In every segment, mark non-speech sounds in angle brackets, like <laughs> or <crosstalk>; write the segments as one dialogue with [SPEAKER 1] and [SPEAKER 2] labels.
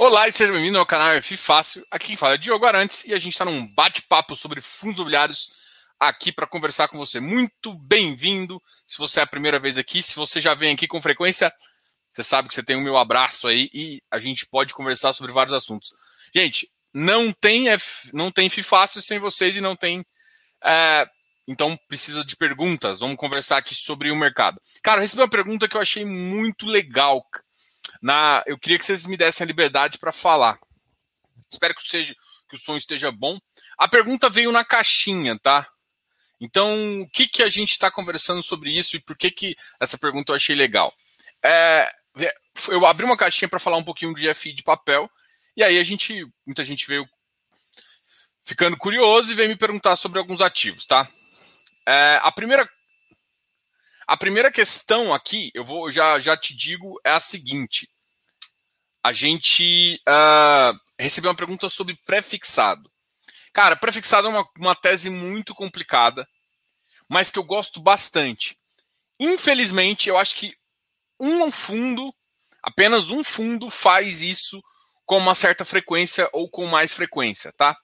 [SPEAKER 1] Olá e seja bem-vindo ao canal F Fácil. Aqui quem fala é Diogo Arantes e a gente está num bate-papo sobre fundos imobiliários aqui para conversar com você. Muito bem-vindo. Se você é a primeira vez aqui, se você já vem aqui com frequência, você sabe que você tem o meu abraço aí e a gente pode conversar sobre vários assuntos. Gente, não tem F, não tem F Fácil sem vocês e não tem. É, então precisa de perguntas. Vamos conversar aqui sobre o mercado. Cara, eu recebi uma pergunta que eu achei muito legal na, eu queria que vocês me dessem a liberdade para falar. Espero que, seja, que o som esteja bom. A pergunta veio na caixinha, tá? Então, o que, que a gente está conversando sobre isso e por que, que essa pergunta eu achei legal? É, eu abri uma caixinha para falar um pouquinho de FI de papel, e aí a gente, muita gente veio ficando curioso e veio me perguntar sobre alguns ativos, tá? É, a primeira a primeira questão aqui, eu vou já, já te digo, é a seguinte. A gente uh, recebeu uma pergunta sobre prefixado. Cara, prefixado é uma, uma tese muito complicada, mas que eu gosto bastante. Infelizmente, eu acho que um fundo, apenas um fundo faz isso com uma certa frequência ou com mais frequência, tá?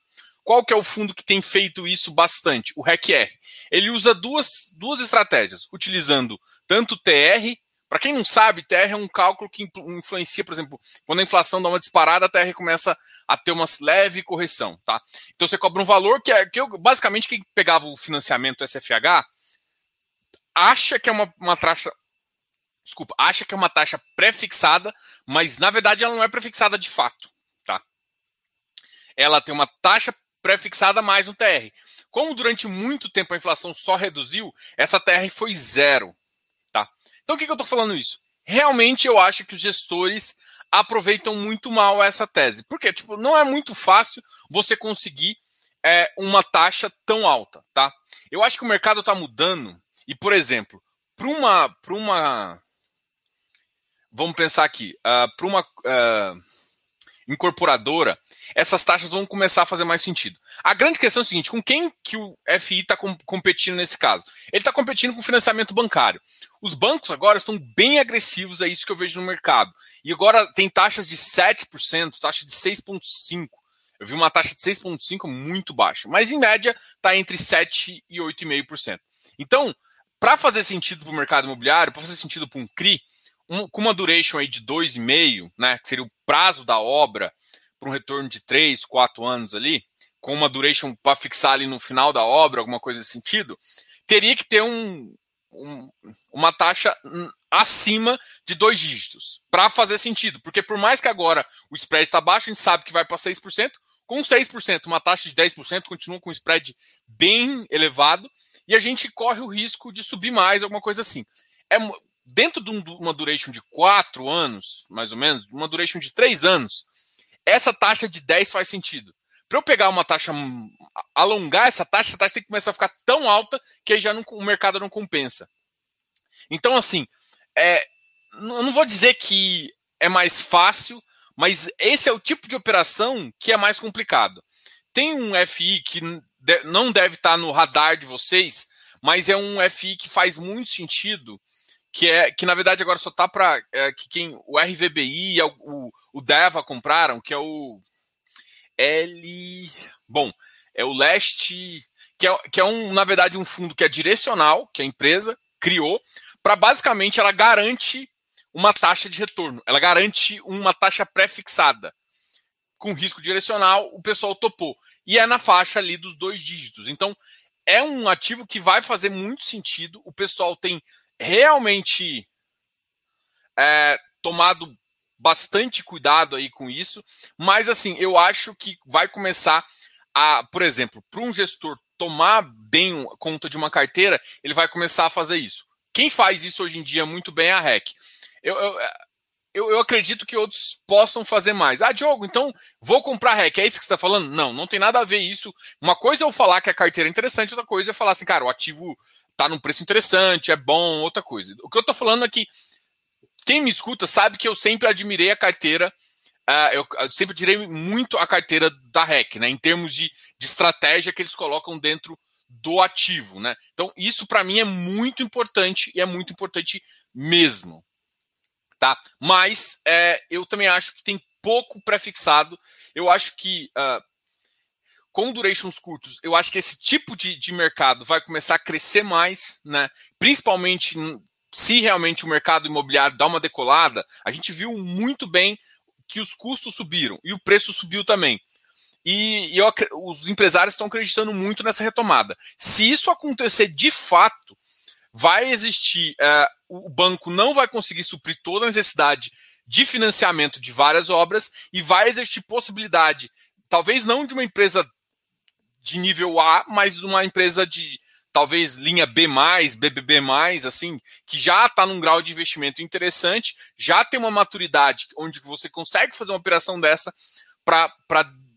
[SPEAKER 1] Qual que é o fundo que tem feito isso bastante? O RECR. Ele usa duas, duas estratégias, utilizando tanto TR, para quem não sabe, TR é um cálculo que influencia, por exemplo, quando a inflação dá uma disparada, a TR começa a ter uma leve correção, tá? Então você cobra um valor que é que eu, basicamente quem pegava o financiamento SFH acha que é uma, uma taxa desculpa, acha que é uma taxa prefixada, mas na verdade ela não é prefixada de fato, tá? Ela tem uma taxa prefixada mais um TR. Como durante muito tempo a inflação só reduziu, essa TR foi zero. Então o que, que eu estou falando isso? Realmente eu acho que os gestores aproveitam muito mal essa tese. Porque tipo, não é muito fácil você conseguir é, uma taxa tão alta. Tá? Eu acho que o mercado está mudando. E, por exemplo, para uma, uma. Vamos pensar aqui. Uh, ah, para uma. Uh, incorporadora, essas taxas vão começar a fazer mais sentido. A grande questão é o seguinte: com quem que o FI está com, competindo nesse caso? Ele está competindo com financiamento bancário. Os bancos agora estão bem agressivos, é isso que eu vejo no mercado. E agora tem taxas de 7%, taxa de 6,5%. Eu vi uma taxa de 6,5% muito baixa, mas em média está entre 7% e 8,5%. Então, para fazer sentido para o mercado imobiliário, para fazer sentido para um CRI, um, com uma duration aí de 2,5, né, que seria o prazo da obra para um retorno de 3, 4 anos ali, com uma duration para fixar ali no final da obra, alguma coisa nesse sentido, teria que ter um, um, uma taxa acima de dois dígitos para fazer sentido. Porque por mais que agora o spread está baixo, a gente sabe que vai para 6%, com 6%, uma taxa de 10% continua com um spread bem elevado e a gente corre o risco de subir mais, alguma coisa assim. É, dentro de uma duration de 4 anos, mais ou menos, uma duration de 3 anos, essa taxa de 10 faz sentido. Para eu pegar uma taxa, alongar essa taxa, essa taxa tem que começar a ficar tão alta que aí já não, o mercado não compensa. Então, assim, é, eu não vou dizer que é mais fácil, mas esse é o tipo de operação que é mais complicado. Tem um FI que não deve estar no radar de vocês, mas é um FI que faz muito sentido que é que na verdade agora só tá para é, que quem o RVBI e o, o Deva compraram, que é o L, bom, é o Leste, que é, que é um na verdade um fundo que é direcional, que a empresa criou para basicamente ela garante uma taxa de retorno, ela garante uma taxa pré-fixada com risco direcional, o pessoal topou e é na faixa ali dos dois dígitos. Então é um ativo que vai fazer muito sentido. O pessoal tem realmente é, tomado bastante cuidado aí com isso, mas assim, eu acho que vai começar a, por exemplo, para um gestor tomar bem conta de uma carteira, ele vai começar a fazer isso. Quem faz isso hoje em dia muito bem é a REC. Eu, eu, eu, eu, acredito que outros possam fazer mais. Ah, Diogo, então vou comprar REC. É isso que você está falando? Não, não tem nada a ver isso. Uma coisa é eu falar que a carteira é interessante, outra coisa é falar assim, cara, o ativo tá num preço interessante, é bom, outra coisa. O que eu tô falando é que quem me escuta sabe que eu sempre admirei a carteira, uh, eu, eu, sempre tirei muito a carteira da REC, né, em termos de, de estratégia que eles colocam dentro do ativo, né? Então, isso para mim é muito importante e é muito importante mesmo, tá? Mas é, eu também acho que tem pouco prefixado. Eu acho que uh, com durations curtos, eu acho que esse tipo de, de mercado vai começar a crescer mais, né? Principalmente se realmente o mercado imobiliário dá uma decolada, a gente viu muito bem que os custos subiram e o preço subiu também. E, e eu, os empresários estão acreditando muito nessa retomada. Se isso acontecer de fato, vai existir, uh, o banco não vai conseguir suprir toda a necessidade de financiamento de várias obras e vai existir possibilidade, talvez não de uma empresa de nível A, mas uma empresa de talvez linha B+, BBB+, assim, que já está num grau de investimento interessante, já tem uma maturidade onde você consegue fazer uma operação dessa para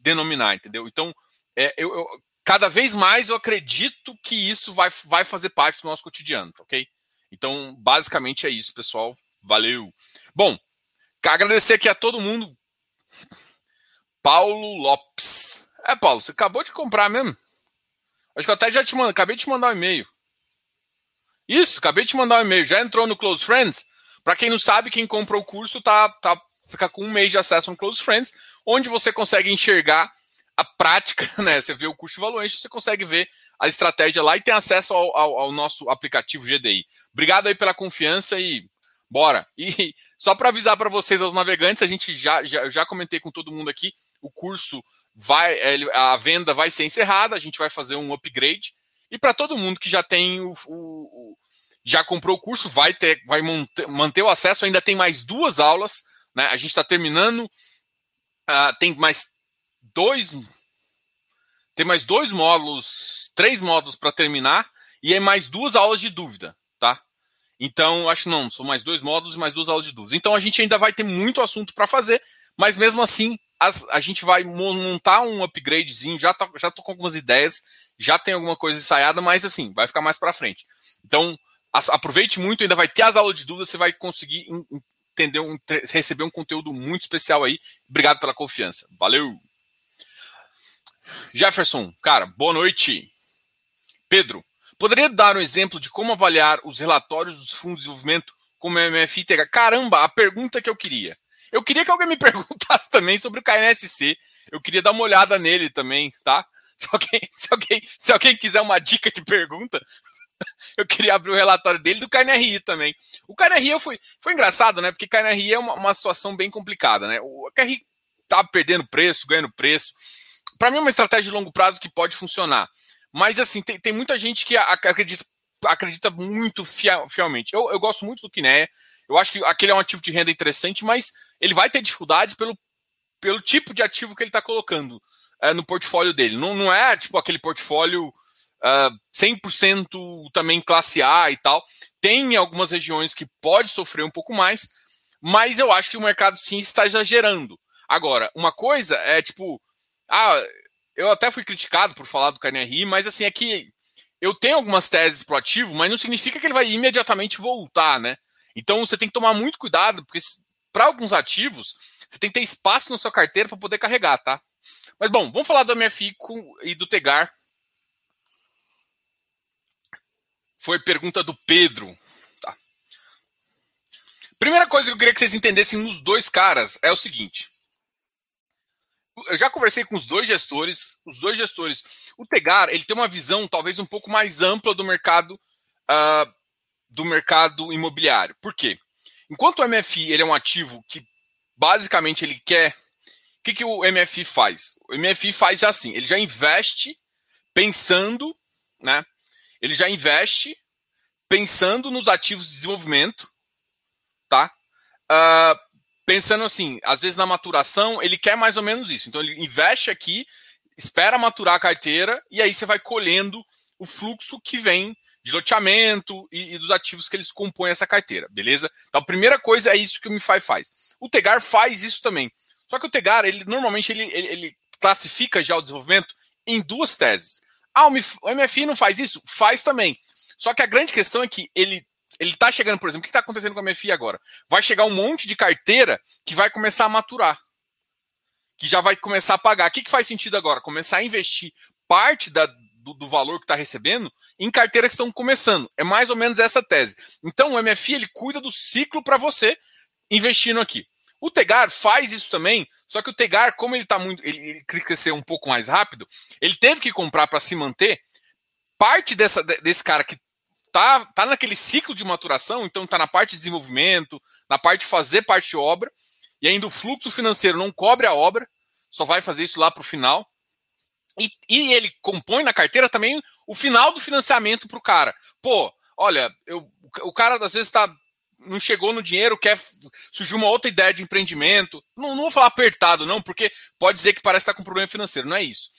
[SPEAKER 1] denominar, entendeu? Então, é, eu, eu, cada vez mais eu acredito que isso vai, vai fazer parte do nosso cotidiano, tá ok? Então, basicamente é isso, pessoal. Valeu. Bom, agradecer aqui a todo mundo. <laughs> Paulo Lopes. É, Paulo, você acabou de comprar mesmo? Acho que eu até já te mandei, acabei de te mandar um e-mail. Isso, acabei de te mandar um e-mail. Já entrou no Close Friends? Para quem não sabe, quem comprou o curso tá, tá, fica com um mês de acesso no Close Friends, onde você consegue enxergar a prática, <laughs> né? Você vê o curso valuation, você consegue ver a estratégia lá e tem acesso ao, ao, ao nosso aplicativo GDI. Obrigado aí pela confiança e bora. E <laughs> só para avisar para vocês, aos navegantes, a gente já, já, já comentei com todo mundo aqui, o curso vai a venda vai ser encerrada, a gente vai fazer um upgrade. E para todo mundo que já tem o, o, já comprou o curso, vai ter, vai manter, o acesso. Ainda tem mais duas aulas, né? A gente está terminando, uh, tem mais dois, tem mais dois módulos, três módulos para terminar e é mais duas aulas de dúvida, tá? Então, acho não, são mais dois módulos e mais duas aulas de dúvida. Então, a gente ainda vai ter muito assunto para fazer, mas mesmo assim, as, a gente vai montar um upgradezinho, já, tá, já tô com algumas ideias, já tem alguma coisa ensaiada, mas assim, vai ficar mais para frente. Então, as, aproveite muito, ainda vai ter as aulas de dúvida, você vai conseguir entender, um, receber um conteúdo muito especial aí. Obrigado pela confiança. Valeu! Jefferson, cara, boa noite. Pedro, poderia dar um exemplo de como avaliar os relatórios dos fundos de desenvolvimento como MFI? Caramba, a pergunta que eu queria. Eu queria que alguém me <laughs> perguntasse também sobre o KNSC. Eu queria dar uma olhada nele também, tá? Se alguém, se alguém, se alguém quiser uma dica de pergunta, <laughs> eu queria abrir o relatório dele do KNRI também. O KNRI foi, foi engraçado, né? Porque KNRI é uma, uma situação bem complicada, né? O KNRI tá perdendo preço, ganhando preço. Para mim é uma estratégia de longo prazo que pode funcionar. Mas assim, tem, tem muita gente que acredita, acredita muito fiel, fielmente. Eu, eu gosto muito do Kineia. Eu acho que aquele é um ativo de renda interessante, mas ele vai ter dificuldade pelo, pelo tipo de ativo que ele está colocando é, no portfólio dele. Não, não é tipo aquele portfólio uh, é, 100% também classe A e tal. Tem algumas regiões que pode sofrer um pouco mais, mas eu acho que o mercado sim está exagerando. Agora, uma coisa é tipo, ah, eu até fui criticado por falar do KNRI, mas assim, é que eu tenho algumas teses pro ativo, mas não significa que ele vai imediatamente voltar, né? Então você tem que tomar muito cuidado, porque para alguns ativos, você tem que ter espaço na sua carteira para poder carregar, tá? Mas bom, vamos falar do MFI e do Tegar. Foi pergunta do Pedro. Tá. Primeira coisa que eu queria que vocês entendessem nos dois caras é o seguinte. Eu já conversei com os dois gestores. Os dois gestores. O Tegar ele tem uma visão talvez um pouco mais ampla do mercado uh, do mercado imobiliário. Por quê? Enquanto o MFI ele é um ativo que basicamente ele quer. O que, que o MFI faz? O MFI faz assim: ele já investe pensando, né? Ele já investe pensando nos ativos de desenvolvimento, tá? Uh, pensando assim, às vezes na maturação, ele quer mais ou menos isso. Então ele investe aqui, espera maturar a carteira e aí você vai colhendo o fluxo que vem de loteamento e, e, dos ativos que eles compõem essa carteira, beleza? Então a primeira coisa é isso que o MiFi faz. O Tegar faz isso também. Só que o Tegar, ele normalmente ele, ele, ele classifica já o desenvolvimento em duas teses. Ah, o, MIF, o MFI não faz isso? Faz também. Só que a grande questão é que ele ele está chegando, por exemplo, o que está acontecendo com a MFI agora? Vai chegar um monte de carteira que vai começar a maturar. Que já vai começar a pagar. O que, que faz sentido agora? Começar a investir parte da, do, do valor que está recebendo em carteiras que estão começando. É mais ou menos essa tese. Então, o MFI ele cuida do ciclo para você investindo aqui. O Tegar faz isso também, só que o Tegar, como ele tá muito. Ele, ele cresceu um pouco mais rápido, ele teve que comprar para se manter. Parte dessa, desse cara que tá, tá naquele ciclo de maturação, então tá na parte de desenvolvimento, na parte de fazer parte de obra, e ainda o fluxo financeiro não cobre a obra, só vai fazer isso lá para o final. E, e, ele compõe na carteira também o final do financiamento para o cara. Pô, olha, eu, o cara às vezes está não chegou no dinheiro, quer surgiu uma outra ideia de empreendimento. Não, não vou falar apertado, não, porque pode dizer que parece estar com problema financeiro. Não é isso.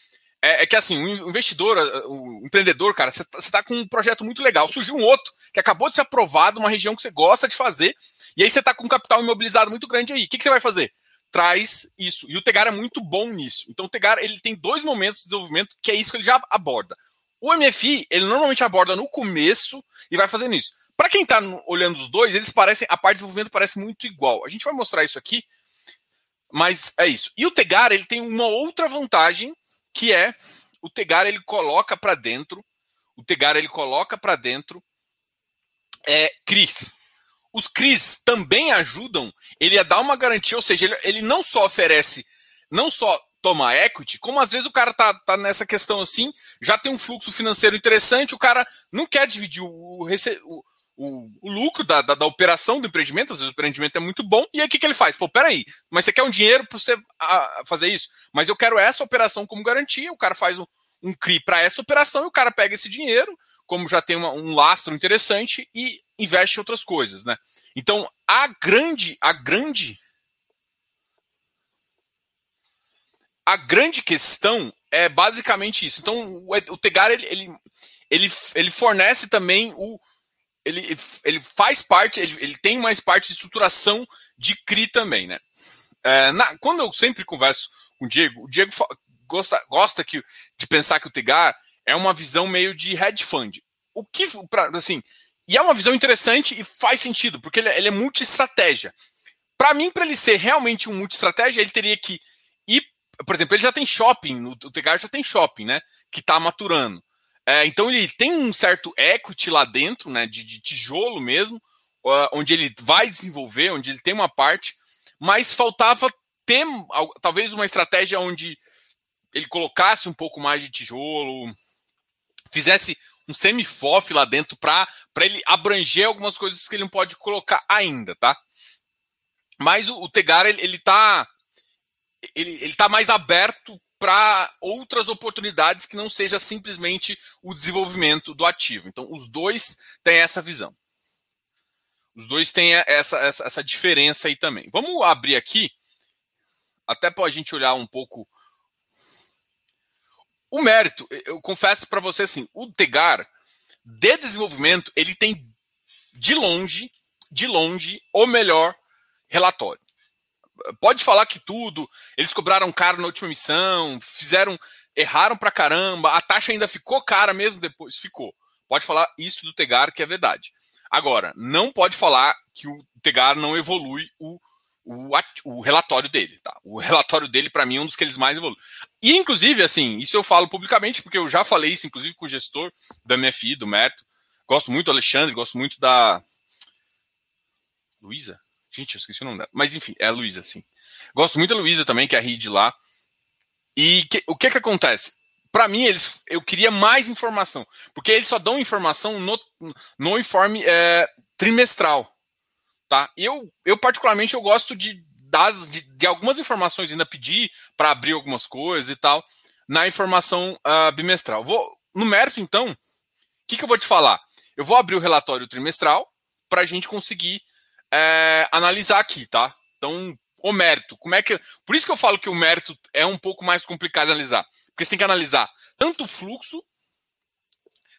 [SPEAKER 1] É, é que assim, o investidor, o empreendedor, cara, você está tá com um projeto muito legal. Surgiu um outro que acabou de ser aprovado numa região que você gosta de fazer, e aí você está com um capital imobilizado muito grande aí. O que você vai fazer? Traz isso. E o Tegar é muito bom nisso. Então o Tegar ele tem dois momentos de desenvolvimento que é isso que ele já aborda. O MFI, ele normalmente aborda no começo e vai fazendo isso. Para quem está olhando os dois, eles parecem, a parte de desenvolvimento parece muito igual. A gente vai mostrar isso aqui, mas é isso. E o Tegar, ele tem uma outra vantagem, que é o Tegar ele coloca para dentro, o Tegar ele coloca para dentro é CRIs. Os CRIs também ajudam ele a dar uma garantia, ou seja, ele, ele não só oferece, não só toma equity, como às vezes o cara tá, tá nessa questão assim, já tem um fluxo financeiro interessante, o cara não quer dividir o, o, o, o lucro da, da, da, operação do empreendimento, às vezes o empreendimento é muito bom, e aí o que, que ele faz? Pô, peraí, mas você quer um dinheiro para você a, fazer isso? Mas eu quero essa operação como garantia, o cara faz um, um CRI para essa operação e o cara pega esse dinheiro, como já tem uma, um lastro interessante, e investe em outras coisas, né? Então, a grande, a grande a grande questão é basicamente isso. Então, o, Tegar ele, ele, ele, ele fornece também o. Ele, ele faz parte, ele, ele tem mais parte de estruturação de CRI também, né? É, na, quando eu sempre converso com o Diego, o Diego gosta, gosta que, de pensar que o Tegar é uma visão meio de hedge fund. O que, pra, assim, e é uma visão interessante e faz sentido, porque ele, é, ele é multi-estratégia. Para mim, para ele ser realmente um multi-estratégia, ele teria que ir por exemplo, ele já tem shopping, o Tegar já tem shopping, né? Que está maturando. É, então ele tem um certo equity lá dentro, né? De, de tijolo mesmo, onde ele vai desenvolver, onde ele tem uma parte, mas faltava ter talvez uma estratégia onde ele colocasse um pouco mais de tijolo, fizesse um semi-FOF lá dentro para ele abranger algumas coisas que ele não pode colocar ainda, tá? Mas o, o Tegar, ele, ele tá ele está mais aberto para outras oportunidades que não seja simplesmente o desenvolvimento do ativo. Então, os dois têm essa visão. Os dois têm essa, essa, essa diferença aí também. Vamos abrir aqui, até para a gente olhar um pouco. O mérito, eu confesso para você assim, o Tegar de desenvolvimento, ele tem de longe, de longe, o melhor relatório pode falar que tudo, eles cobraram caro na última missão, fizeram, erraram pra caramba, a taxa ainda ficou cara mesmo depois, ficou. Pode falar isso do Tegar, que é verdade. Agora, não pode falar que o Tegar não evolui o, o, o relatório dele, tá? O relatório dele, para mim, é um dos que eles mais evoluem. E, inclusive, assim, isso eu falo publicamente, porque eu já falei isso, inclusive, com o gestor da MFI, do Mérito. Gosto muito do Alexandre, gosto muito da. Luísa? Gente, eu esqueci o nome dela. Mas enfim, é a Luísa, sim. Gosto muito da Luísa também, que é a Reed lá. E que, o que que acontece? Para mim, eles, eu queria mais informação. Porque eles só dão informação no, no informe é, trimestral. Tá? Eu, eu, particularmente, eu gosto de, das, de, de algumas informações ainda pedir para abrir algumas coisas e tal na informação uh, bimestral. Vou, no mérito, então, o que, que eu vou te falar? Eu vou abrir o relatório trimestral para a gente conseguir é, analisar aqui, tá? Então, o mérito, como é que. Por isso que eu falo que o mérito é um pouco mais complicado de analisar. Porque você tem que analisar tanto o fluxo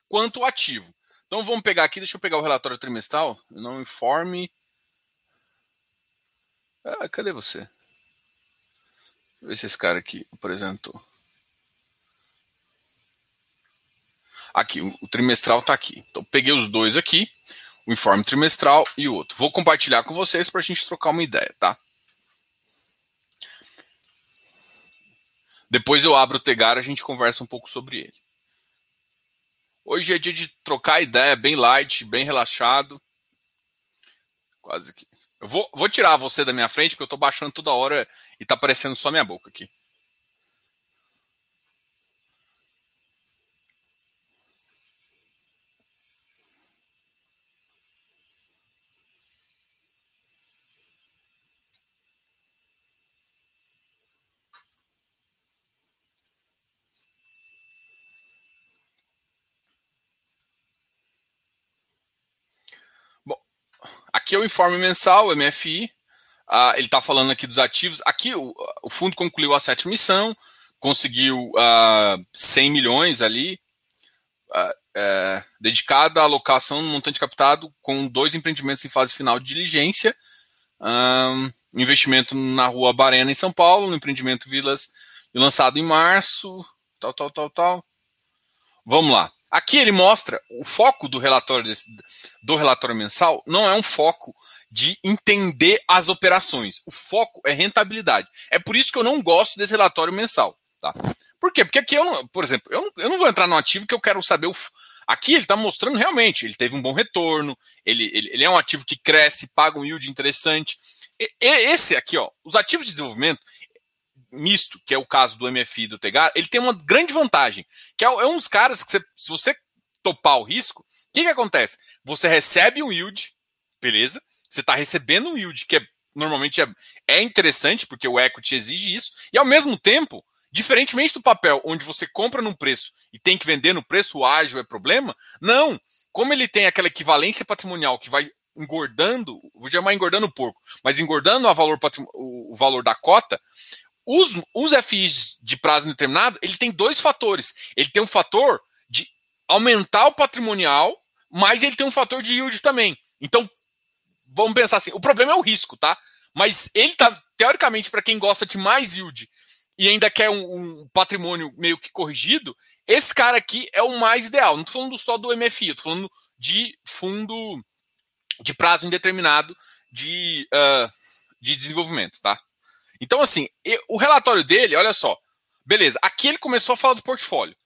[SPEAKER 1] quanto o ativo. Então vamos pegar aqui, deixa eu pegar o relatório trimestral. Não informe. Ah, cadê você? Deixa eu ver se esse cara aqui apresentou. Aqui, o trimestral está aqui. Então peguei os dois aqui o informe trimestral e o outro. Vou compartilhar com vocês para a gente trocar uma ideia, tá? Depois eu abro o Tegar e a gente conversa um pouco sobre ele. Hoje é dia de trocar ideia, bem light, bem relaxado. Quase que. Eu vou, vou tirar você da minha frente, porque eu tô baixando toda hora e tá aparecendo só minha boca aqui. Aqui é o informe mensal, o MFI. Ah, ele está falando aqui dos ativos. Aqui o, o, fundo concluiu a sétima missão, conseguiu ah, 100 milhões ali, ah, é, dedicada à alocação no montante captado com dois empreendimentos em fase final de diligência. Um, investimento na rua Barena, em São Paulo, no empreendimento Vilas, lançado em março, tal, tal, tal, tal. Vamos lá. Aqui ele mostra o foco do relatório desse, do relatório mensal não é um foco de entender as operações. O foco é rentabilidade. É por isso que eu não gosto desse relatório mensal. Tá? Por quê? Porque aqui eu não, por exemplo, eu não, eu não vou entrar no ativo que eu quero saber o. Aqui ele está mostrando realmente, ele teve um bom retorno, ele, ele, ele, é um ativo que cresce, paga um yield interessante. E, esse aqui, ó, os ativos de desenvolvimento, misto, que é o caso do MFI do Tegar, ele tem uma grande vantagem, que é, é uns caras que você, se você topar o risco, o que, que acontece? Você recebe um yield, beleza? Você está recebendo um yield que é, normalmente é, é interessante, porque o equity exige isso, e ao mesmo tempo, diferentemente do papel, onde você compra num preço e tem que vender no preço, o ágil é problema, não. Como ele tem aquela equivalência patrimonial que vai engordando, vou chamar engordando o porco, mas engordando o valor, o valor da cota, os, os FIs de prazo indeterminado, ele tem dois fatores. Ele tem um fator de aumentar o patrimonial, mas ele tem um fator de yield também. Então, vamos pensar assim, o problema é o risco, tá? Mas ele tá, teoricamente, para quem gosta de mais yield e ainda quer um, um, patrimônio meio que corrigido, esse cara aqui é o mais ideal. Não tô falando só do MFI, tô falando de fundo de prazo indeterminado de, uh, de desenvolvimento, tá? Então, assim, o relatório dele, olha só. Beleza, aqui ele começou a falar do portfólio.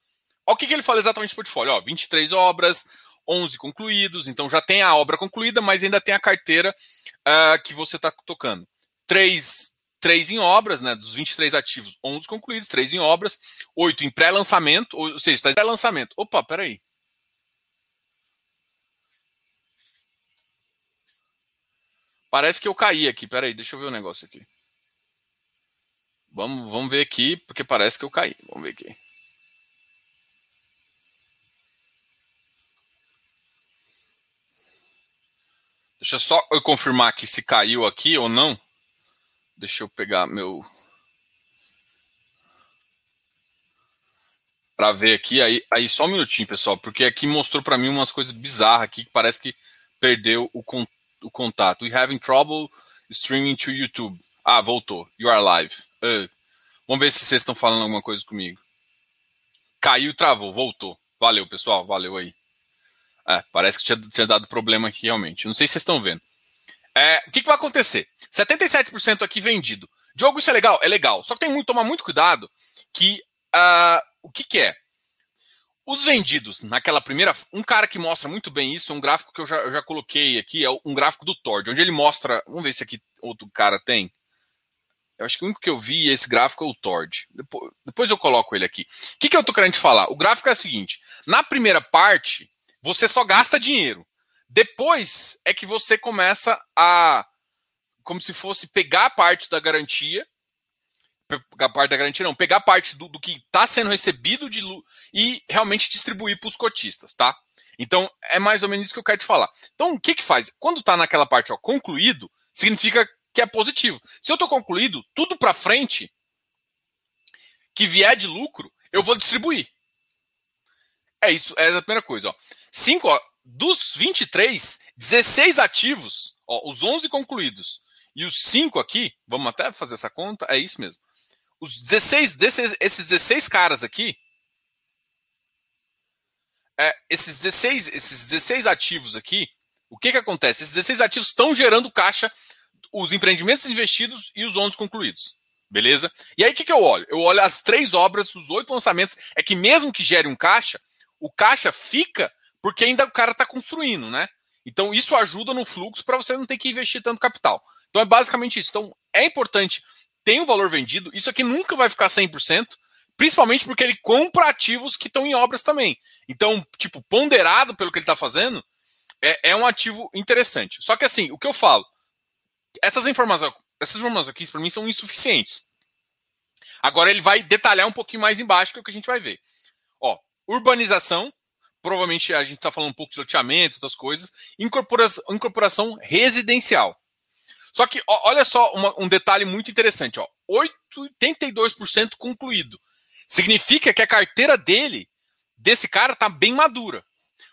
[SPEAKER 1] Olha o que, que ele fala exatamente do portfólio. Ó, 23 obras, 11 concluídos, então já tem a obra concluída, mas ainda tem a carteira uh, que você está tocando. Três, três em obras, né? Dos 23 ativos, 11 concluídos, 3 em obras, 8 em pré-lançamento, ou seja, está em pré-lançamento. Opa, peraí. Parece que eu caí aqui, peraí, deixa eu ver o um negócio aqui. Vamos, vamos ver aqui, porque parece que eu caí. Vamos ver aqui. Deixa só eu confirmar aqui se caiu aqui ou não. Deixa eu pegar meu. Para ver aqui, aí, aí só um minutinho, pessoal, porque aqui mostrou para mim umas coisas bizarras aqui que parece que perdeu o, con o contato. We having trouble streaming to YouTube. Ah, voltou. You are live. Uh, vamos ver se vocês estão falando alguma coisa comigo. Caiu, travou, voltou. Valeu, pessoal. Valeu aí. É, parece que tinha, tinha, dado problema aqui realmente. Não sei se vocês estão vendo. É, o que, que vai acontecer? 77% aqui vendido. Diogo, isso é legal? É legal. Só que tem que tomar muito cuidado que uh, o que, que é? Os vendidos naquela primeira. Um cara que mostra muito bem isso, um gráfico que eu já, eu já coloquei aqui, é um gráfico do Tord, onde ele mostra. Vamos ver se aqui outro cara tem. Eu acho que o único que eu vi esse gráfico é o Tord. Depois, eu coloco ele aqui. O que, que eu estou querendo te falar? O gráfico é o seguinte: na primeira parte, você só gasta dinheiro. Depois é que você começa a. Como se fosse pegar parte da garantia. Pegar parte da garantia, não, pegar parte do, do que está sendo recebido de e realmente distribuir para os cotistas, tá? Então, é mais ou menos isso que eu quero te falar. Então, o que que faz? Quando está naquela parte ó, concluído, significa que é positivo. Se eu estou concluído, tudo para frente que vier de lucro, eu vou distribuir. É isso, é a primeira coisa. Ó. Cinco, ó, dos 23, 16 ativos, ó, os 11 concluídos e os 5 aqui, vamos até fazer essa conta, é isso mesmo. Os 16, desses, esses 16 caras aqui, é, esses, 16, esses 16 ativos aqui, o que, que acontece? Esses 16 ativos estão gerando caixa os empreendimentos investidos e os 11 concluídos. Beleza? E aí o que, que eu olho? Eu olho as três obras, os oito lançamentos. É que mesmo que gere um caixa, o caixa fica porque ainda o cara está construindo, né? Então, isso ajuda no fluxo para você não ter que investir tanto capital. Então, é basicamente isso. Então, é importante ter um valor vendido. Isso aqui nunca vai ficar 100%, principalmente porque ele compra ativos que estão em obras também. Então, tipo, ponderado pelo que ele está fazendo, é, é, um ativo interessante. Só que, assim, o que eu falo, essas informações, essas informações aqui, para mim, são insuficientes. Agora, ele vai detalhar um pouquinho mais embaixo, que é o que a gente vai ver. Ó, urbanização, provavelmente a gente está falando um pouco de loteamento, outras coisas, incorporação, incorporação residencial. Só que ó, olha só uma, um detalhe muito interessante, ó, 82% concluído. Significa que a carteira dele, desse cara, está bem madura.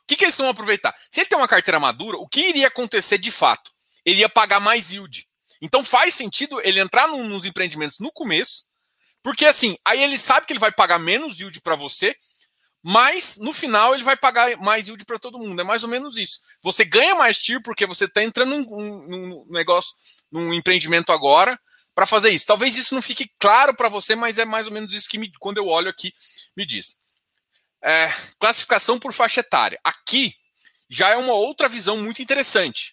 [SPEAKER 1] O que, que eles vão aproveitar? Se ele tem uma carteira madura, o que iria acontecer de fato? Ele ia pagar mais yield. Então faz sentido ele entrar num, nos empreendimentos no começo, porque assim, aí ele sabe que ele vai pagar menos yield para você, mas no final ele vai pagar mais yield para todo mundo. É mais ou menos isso. Você ganha mais TIR porque você está entrando num, num, negócio, num empreendimento agora para fazer isso. Talvez isso não fique claro para você, mas é mais ou menos isso que me, quando eu olho aqui me diz. É, classificação por faixa etária. Aqui já é uma outra visão muito interessante.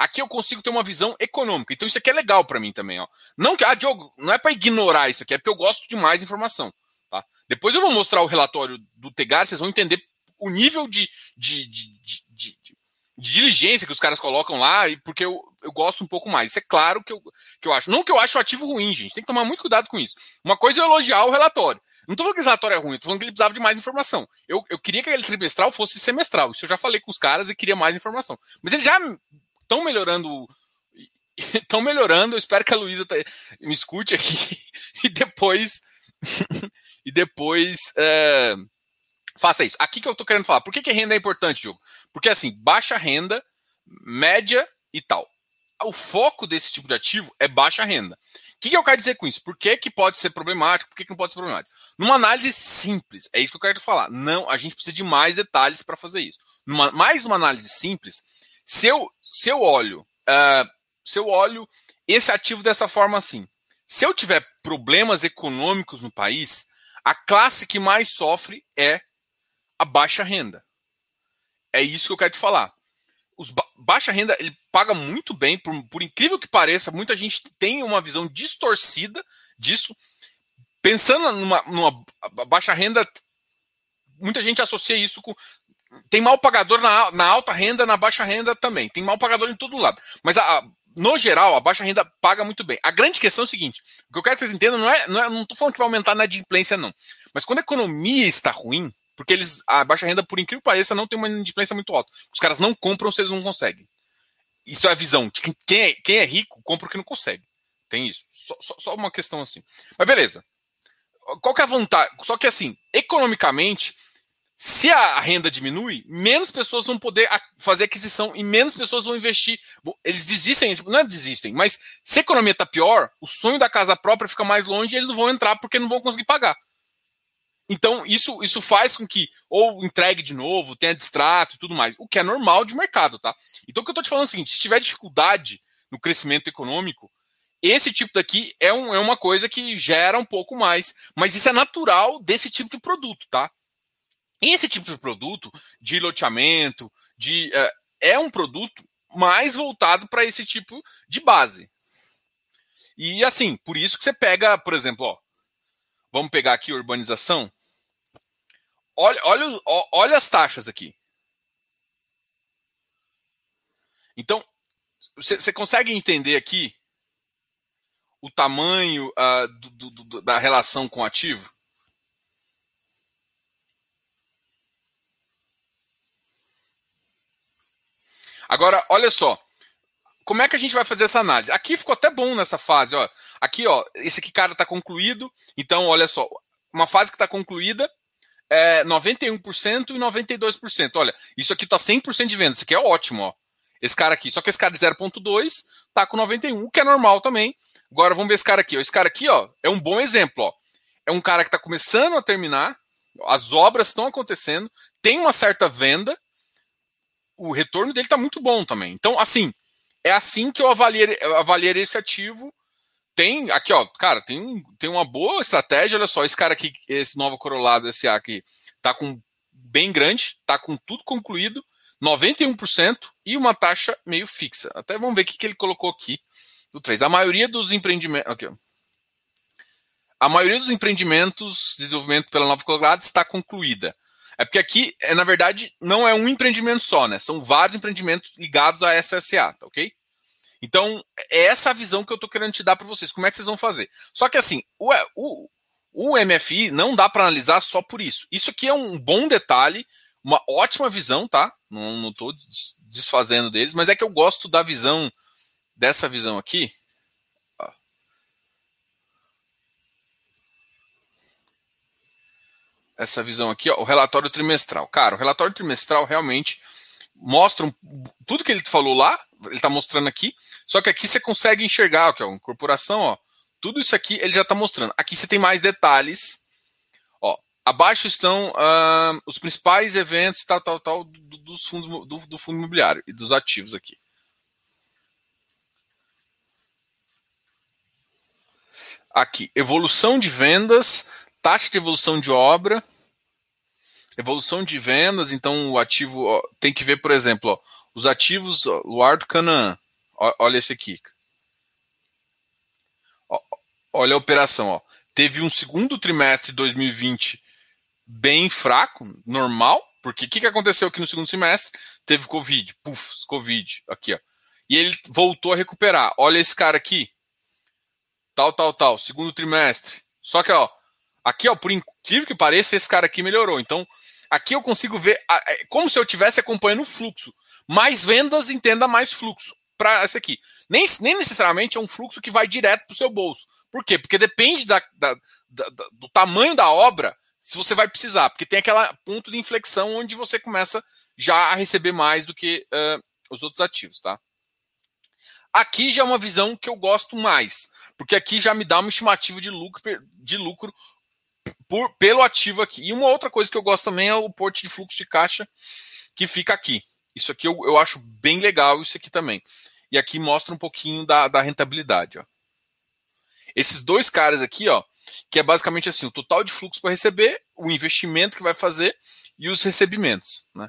[SPEAKER 1] Aqui eu consigo ter uma visão econômica. Então isso aqui é legal para mim também. Ó. Não que, ah, Diogo, não é para ignorar isso aqui, é porque eu gosto de mais informação. Tá? Depois eu vou mostrar o relatório do Tegar, vocês vão entender o nível de, de, de, de, diligência que os caras colocam lá, porque eu, eu gosto um pouco mais. Isso é claro que eu, que eu acho. Não que eu acho o ativo ruim, gente. Tem que tomar muito cuidado com isso. Uma coisa é elogiar o relatório. Não estou falando que esse relatório é ruim, estou falando que ele precisava de mais informação. Eu, eu queria que aquele trimestral fosse semestral. Isso eu já falei com os caras e queria mais informação. Mas eles já estão melhorando. Estão <laughs> melhorando. Eu espero que a Luísa me escute aqui <laughs> e depois <laughs> e depois é, faça isso. Aqui que eu estou querendo falar. Por que, que renda é importante, Diogo? Porque assim, baixa renda, média e tal. O foco desse tipo de ativo é baixa renda. O que, que eu quero dizer com isso? Por que, que pode ser problemático? Por que, que não pode ser problemático? Numa análise simples, é isso que eu quero falar. Não, a gente precisa de mais detalhes para fazer isso. Numa, mais uma análise simples, se eu, se eu olho, uh, se eu olho esse ativo dessa forma assim, se eu tiver problemas econômicos no país, a classe que mais sofre é a baixa renda. É isso que eu quero te falar. Os ba baixa renda, ele paga muito bem, por, por incrível que pareça, muita gente tem uma visão distorcida disso. Pensando numa, numa baixa renda, muita gente associa isso com. Tem mal pagador na, na alta renda, na baixa renda também. Tem mal pagador em todo lado. Mas a, a no geral, a baixa renda paga muito bem. A grande questão é o seguinte: o que eu quero que vocês entendam não é, não, é, não falando que vai aumentar na adimplência, não. Mas quando a economia está ruim, porque eles, a baixa renda, por incrível que pareça, não tem uma adimplência muito alta. Os caras não compram se eles não conseguem. Isso é a visão. Quem, é, quem é rico, compra o que não consegue. Tem isso. Só, só, só uma questão assim. Mas beleza. Qual que é a vantagem? Só que assim, economicamente, se a renda diminui, menos pessoas vão poder fazer aquisição e menos pessoas vão investir. Eles desistem, tipo, não é desistem, mas se a economia está pior, o sonho da casa própria fica mais longe e eles não vão entrar porque não vão conseguir pagar. Então, isso, isso faz com que ou entregue de novo, tenha distrato e tudo mais, o que é normal de mercado, tá? Então, o que eu estou te falando é o seguinte: se tiver dificuldade no crescimento econômico, esse tipo daqui é, um, é uma coisa que gera um pouco mais, mas isso é natural desse tipo de produto, tá? Esse tipo de produto, de loteamento, de, uh, é um produto mais voltado para esse tipo de base. E assim, por isso que você pega, por exemplo, ó, vamos pegar aqui urbanização. Olha, olha, olha as taxas aqui. Então, você consegue entender aqui o tamanho uh, do, do, da relação com o ativo? Agora, olha só. Como é que a gente vai fazer essa análise? Aqui ficou até bom nessa fase, ó. Aqui, ó, esse aqui cara está concluído. Então, olha só, uma fase que está concluída é 91% e 92%. Olha, isso aqui está 100% de venda. Isso aqui é ótimo, ó. Esse cara aqui. Só que esse cara de 0.2 tá com 91, o que é normal também. Agora vamos ver esse cara aqui, ó. Esse cara aqui, ó, é um bom exemplo, ó. É um cara que está começando a terminar, as obras estão acontecendo, tem uma certa venda, o retorno dele está muito bom também. Então, assim, é assim que eu avaliei, eu esse ativo. Tem aqui, ó, cara, tem, tem uma boa estratégia. Olha só, esse cara aqui, esse novo Corolado SA aqui, tá com bem grande, tá com tudo concluído, 91% e uma taxa meio fixa. Até vamos ver o que, que ele colocou aqui do 3. A maioria dos empreendimentos. Aqui, a maioria dos empreendimentos de desenvolvimento pela Nova Colorado está concluída. É porque aqui, é, na verdade, não é um empreendimento só, né? São vários empreendimentos ligados à SSA, tá ok? Então, é essa visão que eu estou querendo te dar para vocês. Como é que vocês vão fazer? Só que assim, o, o, o MFI não dá para analisar só por isso. Isso aqui é um bom detalhe, uma ótima visão, tá? Não estou desfazendo deles, mas é que eu gosto da visão, dessa visão aqui. Essa visão aqui, ó, o relatório trimestral. Cara, o relatório trimestral realmente mostra um, tudo que ele falou lá, ele está mostrando aqui, só que aqui você consegue enxergar, que é uma corporação, ó, tudo isso aqui ele já está mostrando. Aqui você tem mais detalhes. Ó, abaixo estão uh, os principais eventos, tal, tal, tal, do, dos fundos do, do fundo imobiliário e dos ativos aqui. Aqui, evolução de vendas, taxa de evolução de obra, evolução de vendas. Então, o ativo ó, tem que ver, por exemplo, ó, os ativos Luar do Canaã. Olha esse aqui. Olha a operação. Ó. Teve um segundo trimestre de 2020 bem fraco, normal, porque o que, que aconteceu aqui no segundo semestre? Teve Covid, puf, Covid, aqui, ó. E ele voltou a recuperar. Olha esse cara aqui. Tal, tal, tal, segundo trimestre. Só que, ó, aqui, ó, por incrível que pareça, esse cara aqui melhorou. Então, aqui eu consigo ver, é como se eu estivesse acompanhando o fluxo. Mais vendas, entenda mais fluxo para esse aqui. Nem, nem necessariamente é um fluxo que vai direto para o seu bolso. Por quê? Porque depende da, da, da, do tamanho da obra se você vai precisar. Porque tem aquele ponto de inflexão onde você começa já a receber mais do que uh, os outros ativos, tá? Aqui já é uma visão que eu gosto mais, porque aqui já me dá uma estimativa de lucro, de lucro por, pelo ativo aqui. E uma outra coisa que eu gosto também é o porte de fluxo de caixa que fica aqui. Isso aqui eu, eu acho bem legal, isso aqui também. E aqui mostra um pouquinho da, da rentabilidade. Ó. Esses dois caras aqui, ó, que é basicamente assim, o total de fluxo para receber, o investimento que vai fazer e os recebimentos, né?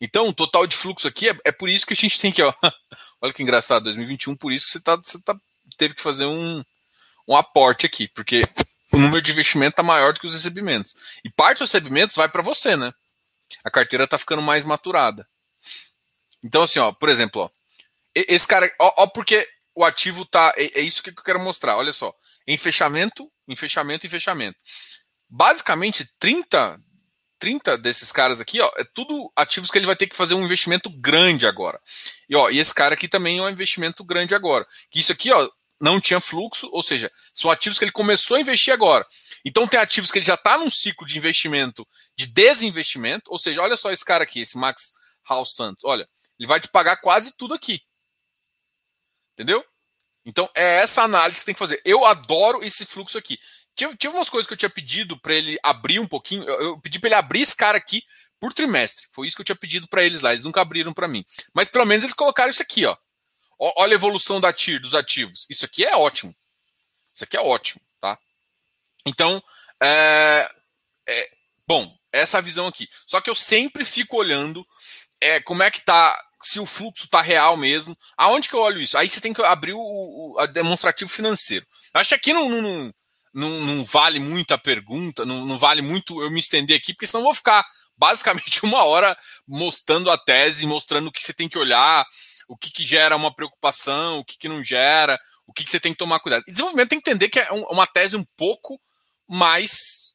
[SPEAKER 1] Então, o total de fluxo aqui é, é por isso que a gente tem que, ó, <laughs> olha que engraçado, 2021, por isso que você, tá, você tá, teve que fazer um, um aporte aqui, porque o número de investimento está maior do que os recebimentos. E parte dos recebimentos vai para você, né? A carteira está ficando mais maturada. Então, assim, ó, por exemplo, ó, esse cara, ó, ó porque o ativo tá. É, é, isso que eu quero mostrar. Olha só. Em fechamento, em fechamento e fechamento. Basicamente, 30, 30 desses caras aqui, ó, é tudo ativos que ele vai ter que fazer um investimento grande agora. E, ó, e esse cara aqui também é um investimento grande agora. Que isso aqui, ó, não tinha fluxo, ou seja, são ativos que ele começou a investir agora. Então tem ativos que ele já está num ciclo de investimento, de desinvestimento, ou seja, olha só esse cara aqui, esse Max House Santos, olha, ele vai te pagar quase tudo aqui. Entendeu? Então é essa análise que tem que fazer. Eu adoro esse fluxo aqui. Tinha, tinha umas coisas que eu tinha pedido para ele abrir um pouquinho. Eu, eu pedi para ele abrir esse cara aqui por trimestre. Foi isso que eu tinha pedido para eles lá. Eles nunca abriram para mim. Mas pelo menos eles colocaram isso aqui, ó. Olha a evolução da TIR, dos ativos. Isso aqui é ótimo. Isso aqui é ótimo, tá? Então, é, é, bom, essa visão aqui. Só que eu sempre fico olhando é, como é que tá se o fluxo está real mesmo. Aonde que eu olho isso? Aí você tem que abrir o, o demonstrativo financeiro. Acho que aqui não, não, não, não vale muito a pergunta, não, não, vale muito eu me estender aqui, porque senão eu vou ficar basicamente <laughs> uma hora mostrando a tese, mostrando o que você tem que olhar, o que, que gera uma preocupação, o que, que não gera, o que, que você tem que tomar cuidado. E desenvolvimento tem que entender que é uma tese um pouco mais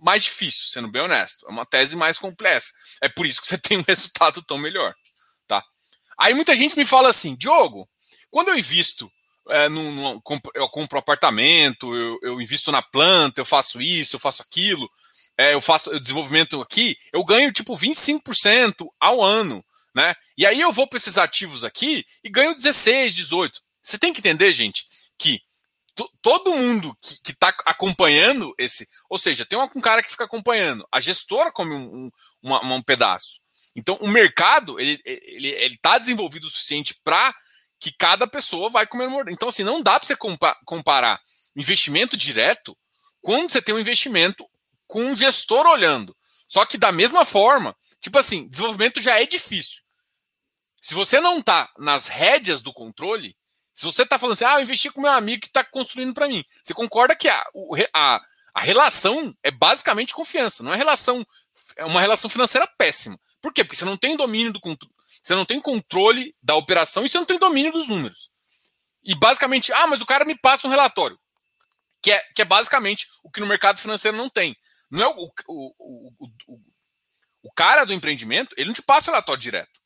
[SPEAKER 1] mais difícil, sendo bem honesto. É uma tese mais complexa. É por isso que você <laughs> tem um resultado tão melhor. Tá? Aí muita gente me fala assim, Diogo, quando eu invisto, é, num, num, eu compro apartamento, eu, eu, invisto na planta, eu faço isso, eu faço aquilo, é, eu faço desenvolvimento aqui, eu ganho tipo 25% ao ano. Né? E aí eu vou para esses ativos aqui e ganho 16, 18. Você tem que entender, gente, que todo mundo que está acompanhando esse. Ou seja, tem um, cara que fica acompanhando, a gestora come um, um, um pedaço. Então, o mercado ele ele ele está desenvolvido o suficiente para que cada pessoa vai comer Então, assim, não dá para você comparar investimento direto quando você tem um investimento com um gestor olhando. Só que da mesma forma Tipo assim, desenvolvimento já é difícil. Se você não tá nas rédeas do controle, se você tá falando assim, ah, eu investi com meu amigo que tá construindo para mim, você concorda que a, a, a relação é basicamente confiança, não é relação, é uma relação financeira péssima. Por quê? Porque você não tem domínio do controle, você não tem controle da operação e você não tem domínio dos números. E basicamente, ah, mas o cara me passa um relatório. Que é, que é basicamente o que no mercado financeiro não tem. Não é o, o, o, o, o cara do empreendimento, ele não te passa o relatório direto.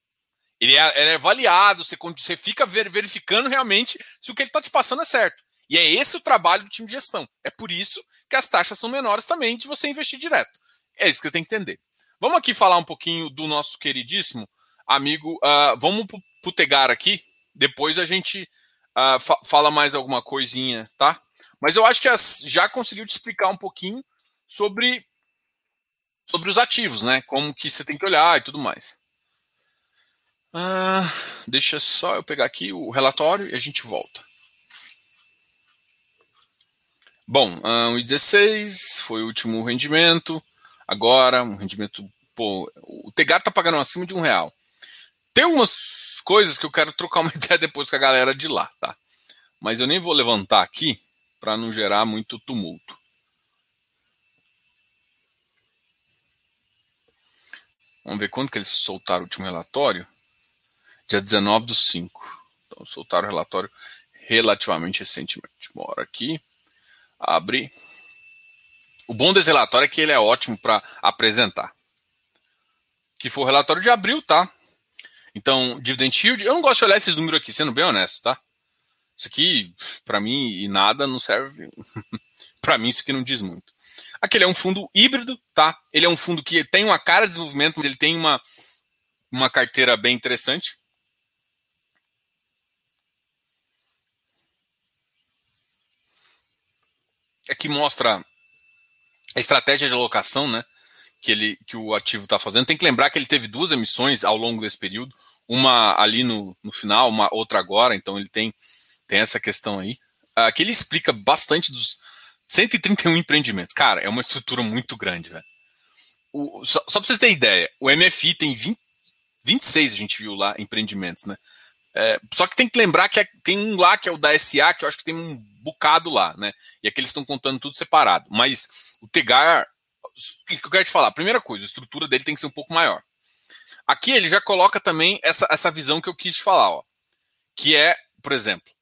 [SPEAKER 1] Ele é, ele é avaliado, você, você fica verificando realmente se o que ele está te passando é certo. E é esse o trabalho do time de gestão. É por isso que as taxas são menores também de você investir direto. É isso que você tem que entender. Vamos aqui falar um pouquinho do nosso queridíssimo amigo. Uh, vamos pro, pro Tegar aqui. Depois a gente uh, fa fala mais alguma coisinha, tá? Mas eu acho que as, já conseguiu te explicar um pouquinho sobre, sobre os ativos, né? Como que você tem que olhar e tudo mais. Uh, deixa só eu pegar aqui o relatório e a gente volta. Bom, uh, o I16 foi o último rendimento. Agora, um rendimento. Pô, o Tegar tá pagando acima de um real. Tem umas coisas que eu quero trocar uma <laughs> ideia depois com a galera de lá, tá? Mas eu nem vou levantar aqui para não gerar muito tumulto. Vamos ver quando que eles soltaram o último relatório. Dia 19 do 5. Então, soltaram o relatório relativamente recentemente. Bora aqui. Abre. O bom desse relatório é que ele é ótimo para apresentar. Que foi o relatório de abril, tá? Então, dividend yield, eu não gosto de olhar esses números aqui, sendo bem honesto, tá? Isso aqui, para mim, e nada não serve. <laughs> para mim, isso aqui não diz muito. Aquele é um fundo híbrido, tá? Ele é um fundo que tem uma cara de desenvolvimento, mas ele tem uma, uma carteira bem interessante. Aqui mostra a estratégia de alocação, né? Que, ele, que o ativo está fazendo. Tem que lembrar que ele teve duas emissões ao longo desse período uma ali no, no final, uma outra agora, então ele tem, tem essa questão aí. Aqui ele explica bastante dos 131 empreendimentos. Cara, é uma estrutura muito grande, velho. O, só, só pra vocês terem ideia, o MFI tem 20, 26, a gente viu lá, empreendimentos, né? É, só que tem que lembrar que é, tem um lá que é o da SA, que eu acho que tem um bocado lá, né? E aqui eles estão contando tudo separado. Mas o Tegar, o que eu quero te falar? Primeira coisa, a estrutura dele tem que ser um pouco maior. Aqui ele já coloca também essa, essa visão que eu quis falar, ó, que é, por exemplo,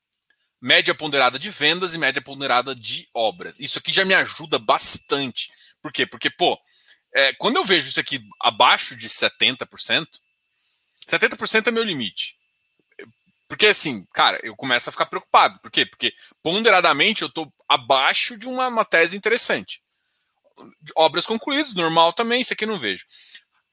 [SPEAKER 1] média ponderada de vendas e média ponderada de obras. Isso aqui já me ajuda bastante. Por quê? Porque, pô, é, quando eu vejo isso aqui abaixo de 70%, 70% é meu limite. Porque assim, cara, eu começo a ficar preocupado. Por quê? Porque ponderadamente eu estou abaixo de uma, uma tese interessante. Obras concluídas, normal também, isso aqui não vejo.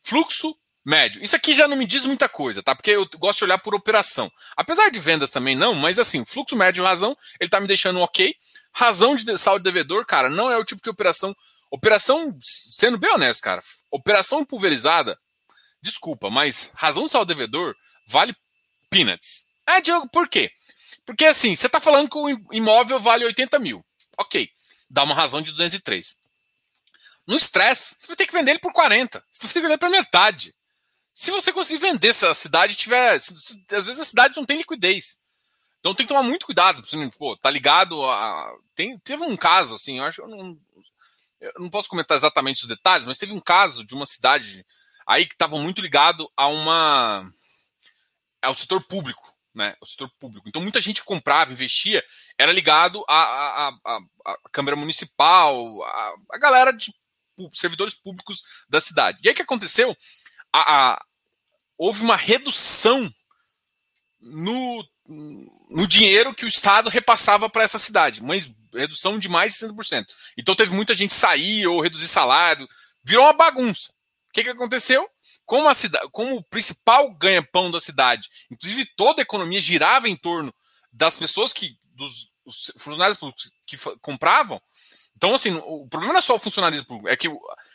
[SPEAKER 1] Fluxo médio. Isso aqui já não me diz muita coisa, tá? Porque eu gosto de olhar por operação. Apesar de vendas também não, mas assim, fluxo médio razão, ele tá me deixando ok. Razão de saldo devedor, cara, não é o tipo de operação. Operação, sendo bem honesto, cara, operação pulverizada, desculpa, mas razão de saldo devedor vale peanuts. Ah, Diogo, por quê? Porque assim, você tá falando que o imóvel vale 80 mil. Ok, dá uma razão de 203. No estresse, você vai ter que vender ele por 40. Você vai ter que vender para metade. Se você conseguir vender se a cidade tiver. às vezes a cidade não tem liquidez. Então tem que tomar muito cuidado. Pô, tá ligado a. Tem, teve um caso, assim, eu acho eu não, eu não posso comentar exatamente os detalhes, mas teve um caso de uma cidade aí que estava muito ligado a uma. ao setor público. Né, o setor público. Então muita gente comprava, investia, era ligado à, à, à, à Câmara Municipal, à, à galera de servidores públicos da cidade. E aí o que aconteceu? a, a, houve uma redução no, no dinheiro que o Estado repassava para essa cidade, mas redução de mais de 60%. Então teve muita gente sair ou reduzir salário, virou uma bagunça. O que, que aconteceu? Como, a cidade, como o principal ganha-pão da cidade, inclusive toda a economia girava em torno das pessoas que, dos funcionários públicos que compravam. Então, assim, o problema não é só o funcionalismo público, é que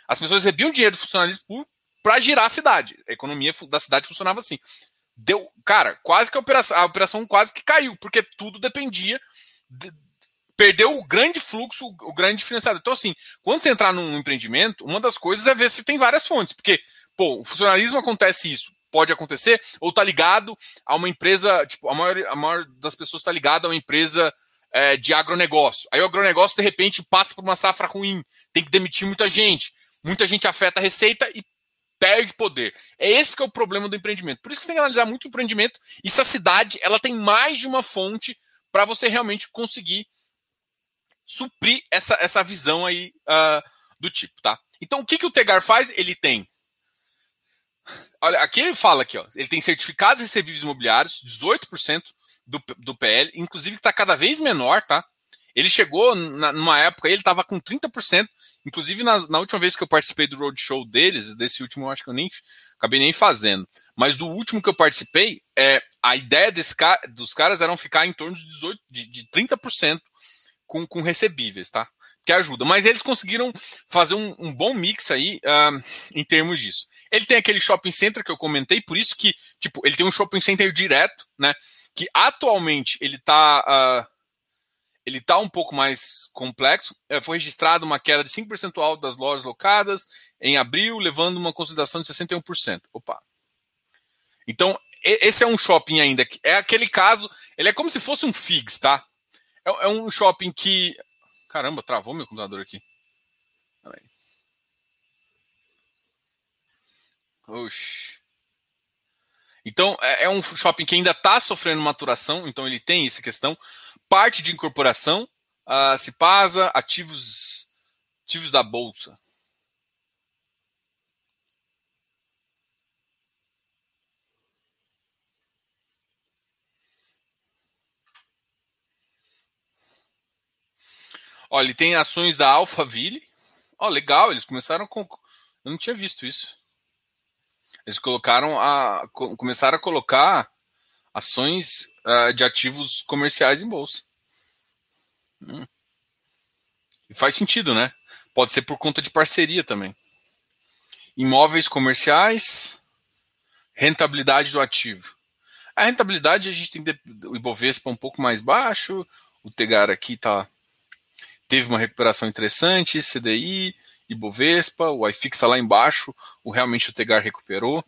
[SPEAKER 1] as pessoas recebiam dinheiro do funcionalismo público para girar a cidade. A economia da cidade funcionava assim. Deu, cara, quase que a operação, a operação quase que caiu, porque tudo dependia de, perdeu o grande fluxo, o grande financiador. Então, assim, quando você entrar num empreendimento, uma das coisas é ver se tem várias fontes, porque pô, o funcionalismo acontece isso. Pode acontecer, ou tá ligado a uma empresa, tipo, a maior, a maior das pessoas está ligada a uma empresa é, de agronegócio. Aí o agronegócio, de repente, passa por uma safra ruim, tem que demitir muita gente. Muita gente afeta a receita e perde poder. É esse que é o problema do empreendimento. Por isso que você tem que analisar muito o empreendimento. E se a cidade ela tem mais de uma fonte para você realmente conseguir suprir essa, essa visão aí uh, do tipo, tá? Então, o que, que o Tegar faz? Ele tem. Olha, aqui ele fala aqui, ó. Ele tem certificados recebíveis imobiliários, 18% do, do PL, inclusive que está cada vez menor, tá? Ele chegou na, numa época, ele estava com 30%, inclusive na, na, última vez que eu participei do roadshow deles, desse último eu acho que eu nem acabei nem fazendo, mas do último que eu participei, é, a ideia desse, dos caras era ficar em torno de, 18, de, de 30% com, com recebíveis, tá? Que ajuda. Mas eles conseguiram fazer um, um bom mix aí uh, em termos disso. Ele tem aquele shopping center que eu comentei, por isso que, tipo, ele tem um shopping center direto, né? Que atualmente ele tá. Uh, ele está um pouco mais complexo. É, foi registrada uma queda de 5% das lojas locadas em abril, levando uma consolidação de 61%. Opa. Então, esse é um shopping ainda. É aquele caso, ele é como se fosse um FIGS, tá? É, é um shopping que. Caramba, travou meu computador aqui. Peraí. Oxi. Então, é, é um shopping que ainda está sofrendo maturação, então ele tem essa questão. Parte de incorporação, uh, ah, Cipasa, ativos, ativos da Bolsa. Olha, ele tem ações da Alphaville. Ó, legal, eles começaram com. Eu não tinha visto isso. Eles colocaram a. começaram a colocar ações uh, de ativos comerciais em bolsa. Hum. E faz sentido, né? Pode ser por conta de parceria também. Imóveis comerciais, rentabilidade do ativo. A rentabilidade a gente tem o Ibovespa um pouco mais baixo, o Tegar aqui tá teve uma recuperação interessante, CDI, Ibovespa, o iFix lá embaixo, o realmente o Tegar recuperou,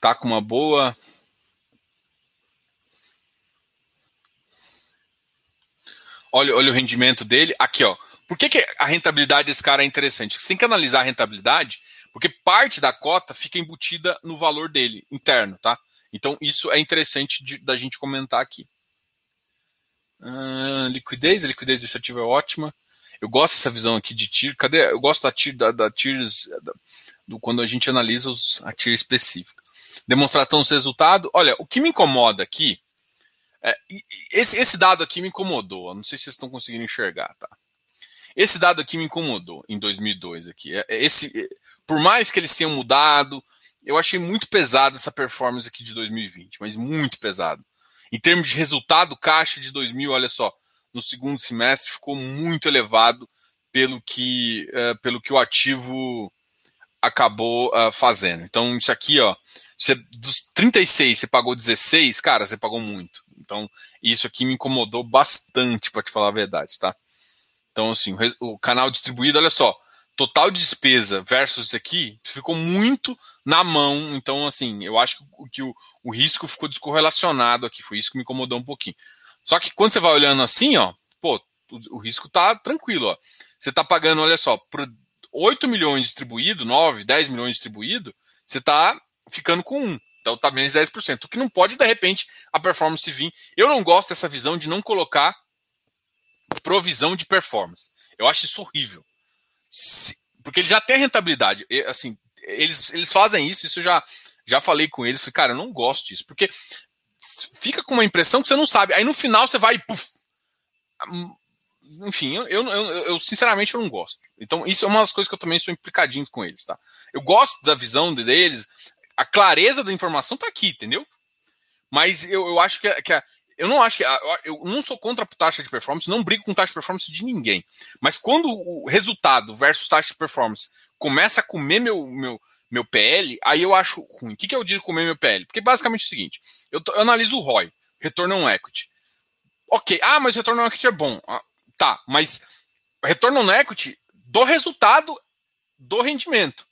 [SPEAKER 1] tá com uma boa Olha, olha o rendimento dele. Aqui, ó. Por que, que a rentabilidade desse cara é interessante? Você tem que analisar a rentabilidade, porque parte da cota fica embutida no valor dele, interno, tá? Então, isso é interessante de, da gente comentar aqui. Uh, liquidez, a liquidez desse ativo é ótima. Eu gosto dessa visão aqui de TIR. Cadê? Eu gosto da TIR, da, da da, do, quando a gente analisa os, a TIR específica. Demonstração dos resultados. Olha, o que me incomoda aqui, é, esse, esse dado aqui me incomodou. Não sei se vocês estão conseguindo enxergar, tá? Esse dado aqui me incomodou em 2002 aqui. É, é, esse, por mais que eles tenham mudado, eu achei muito pesado essa performance aqui de 2020, mas muito pesado. Em termos de resultado, caixa de 2000, olha só, no segundo semestre ficou muito elevado pelo que, uh, pelo que o ativo acabou uh, fazendo. Então, isso aqui, ó, você, dos 36 você pagou 16, cara, você pagou muito. Então, isso aqui me incomodou bastante, para te falar a verdade, tá? Então, assim, o, o canal distribuído, olha só, total de despesa versus isso aqui ficou muito na mão. Então, assim, eu acho que o, o risco ficou descorrelacionado aqui. Foi isso que me incomodou um pouquinho. Só que quando você vai olhando assim, ó, pô, o, o risco tá tranquilo, ó. Você tá pagando, olha só, por 8 milhões distribuído, 9, 10 milhões distribuído, você tá ficando com 1. Então tá menos 10%. O que não pode, de repente, a performance vir. Eu não gosto dessa visão de não colocar provisão de performance. Eu acho isso horrível. Se, porque ele já tem rentabilidade. Assim, eles, eles fazem isso, isso eu já, já falei com eles. Falei, cara, eu não gosto disso. Porque fica com uma impressão que você não sabe. Aí no final você vai e puf, enfim, eu, eu, eu, eu, sinceramente eu não gosto. Então, isso é uma das coisas que eu também sou implicadinho com eles, tá? Eu gosto da visão deles, a clareza da informação tá aqui, entendeu? Mas eu, eu acho que, que a, eu não acho que. Eu não sou contra taxa de performance, não brigo com taxa de performance de ninguém. Mas quando o resultado versus taxa de performance começa a comer meu, meu, meu PL, aí eu acho ruim. O que, que eu digo comer meu PL? Porque basicamente é o seguinte: eu, eu analiso o ROI, retorno on equity. Ok, ah, mas retorno on equity é bom. Ah, tá, mas retorno on equity do resultado do rendimento.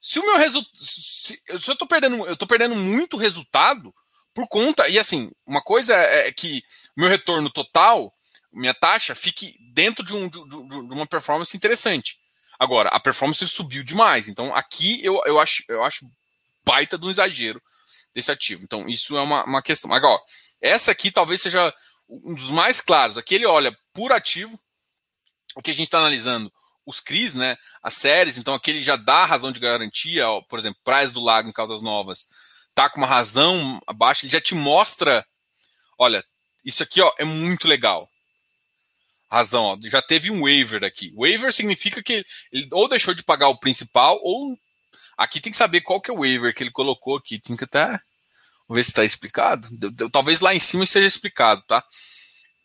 [SPEAKER 1] Se o meu resultado. Se, se eu tô perdendo, eu tô perdendo muito resultado por conta. E assim, uma coisa é, é que meu retorno total, minha taxa, fique dentro de, um, de, de uma performance interessante. Agora, a performance subiu demais. Então, aqui eu, eu, acho, eu acho baita de um exagero desse ativo. Então, isso é uma, uma questão. Agora, essa aqui talvez seja um dos mais claros. Aqui ele olha por ativo, o que a gente está analisando, os CRIs, né, as séries, então aqui ele já dá razão de garantia, por exemplo, Praia do Lago em Caldas Novas, tá com uma razão abaixo, ele já te mostra, olha, isso aqui ó, é muito legal. Razão, ó, já teve um waiver aqui. Waiver significa que ele ou deixou de pagar o principal, ou aqui tem que saber qual que é o waiver que ele colocou aqui. Tem que até Vamos ver se está explicado. Talvez lá em cima esteja explicado, tá?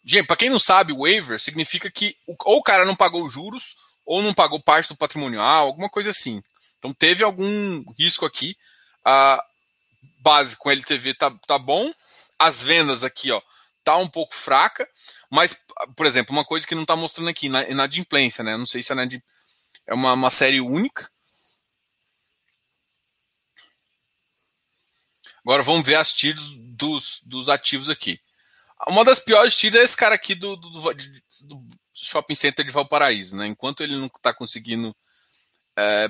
[SPEAKER 1] Gente, para quem não sabe, waiver significa que ou o cara não pagou juros ou não pagou parte do patrimonial, alguma coisa assim. Então teve algum risco aqui. A base com LTV tá, tá bom. As vendas aqui, ó, tá um pouco fraca. Mas, por exemplo, uma coisa que não está mostrando aqui, na inadimplência, né? Não sei se a é uma, uma série única. Agora vamos ver as tiras dos, dos ativos aqui. Uma das piores tiras é esse cara aqui do, do, do, Shopping Center de Valparaíso. Né? Enquanto ele não está conseguindo é,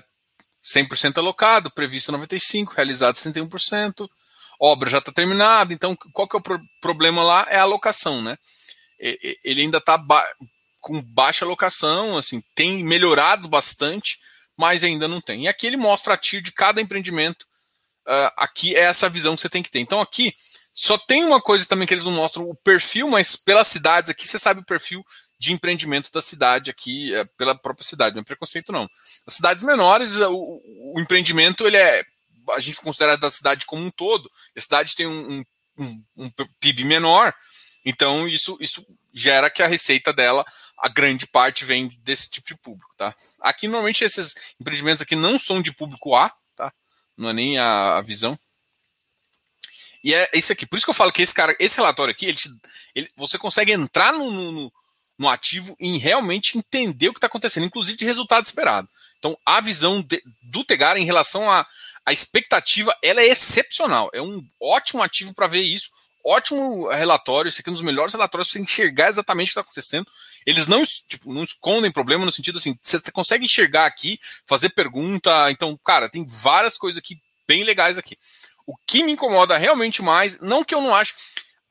[SPEAKER 1] 100% alocado, previsto 95%, realizado 61%, obra já está terminada. Então, qual que é o pro problema lá? É a alocação. Né? Ele ainda está ba com baixa alocação, assim, tem melhorado bastante, mas ainda não tem. E aqui ele mostra a TIR de cada empreendimento uh, aqui é essa visão que você tem que ter. Então aqui só tem uma coisa também que eles não mostram o perfil, mas pelas cidades aqui você sabe o perfil de empreendimento da cidade aqui, é, pela própria cidade, não é preconceito não. As cidades menores, o, o empreendimento ele é a gente considera da cidade como um todo. A cidade tem um, um, um PIB menor, então isso, isso gera que a receita dela, a grande parte vem desse tipo de público, tá? Aqui normalmente esses empreendimentos aqui não são de público A, não é nem a, a visão. E é isso aqui. Por isso que eu falo que esse cara, esse relatório aqui, ele, ele você consegue entrar no, no, no, ativo e realmente entender o que está acontecendo, inclusive de resultado esperado. Então, a visão de, do Tegar em relação à a, a, expectativa, ela é excepcional. É um ótimo ativo para ver isso. Ótimo relatório. Esse aqui é um dos melhores relatórios para você enxergar exatamente o que está acontecendo. Eles não, tipo, não escondem problema no sentido assim, você consegue enxergar aqui, fazer pergunta. Então, cara, tem várias coisas aqui bem legais aqui. O que me incomoda realmente mais, não que eu não acho.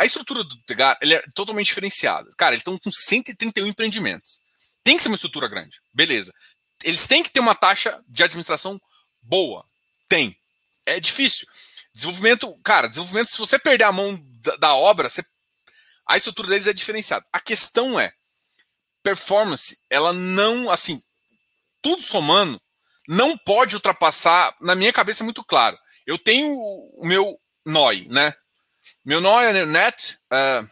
[SPEAKER 1] A estrutura do Tegar ele é totalmente diferenciada. Cara, eles estão com 131 empreendimentos. Tem que ser uma estrutura grande. Beleza. Eles têm que ter uma taxa de administração boa. Tem. É difícil. Desenvolvimento, cara, desenvolvimento, se você perder a mão da, da obra, você, a estrutura deles é diferenciada. A questão é, performance, ela não, assim, tudo somando, não pode ultrapassar, na minha cabeça é muito claro. Eu tenho o meu NOI, né? Meu NOI é Net, uh,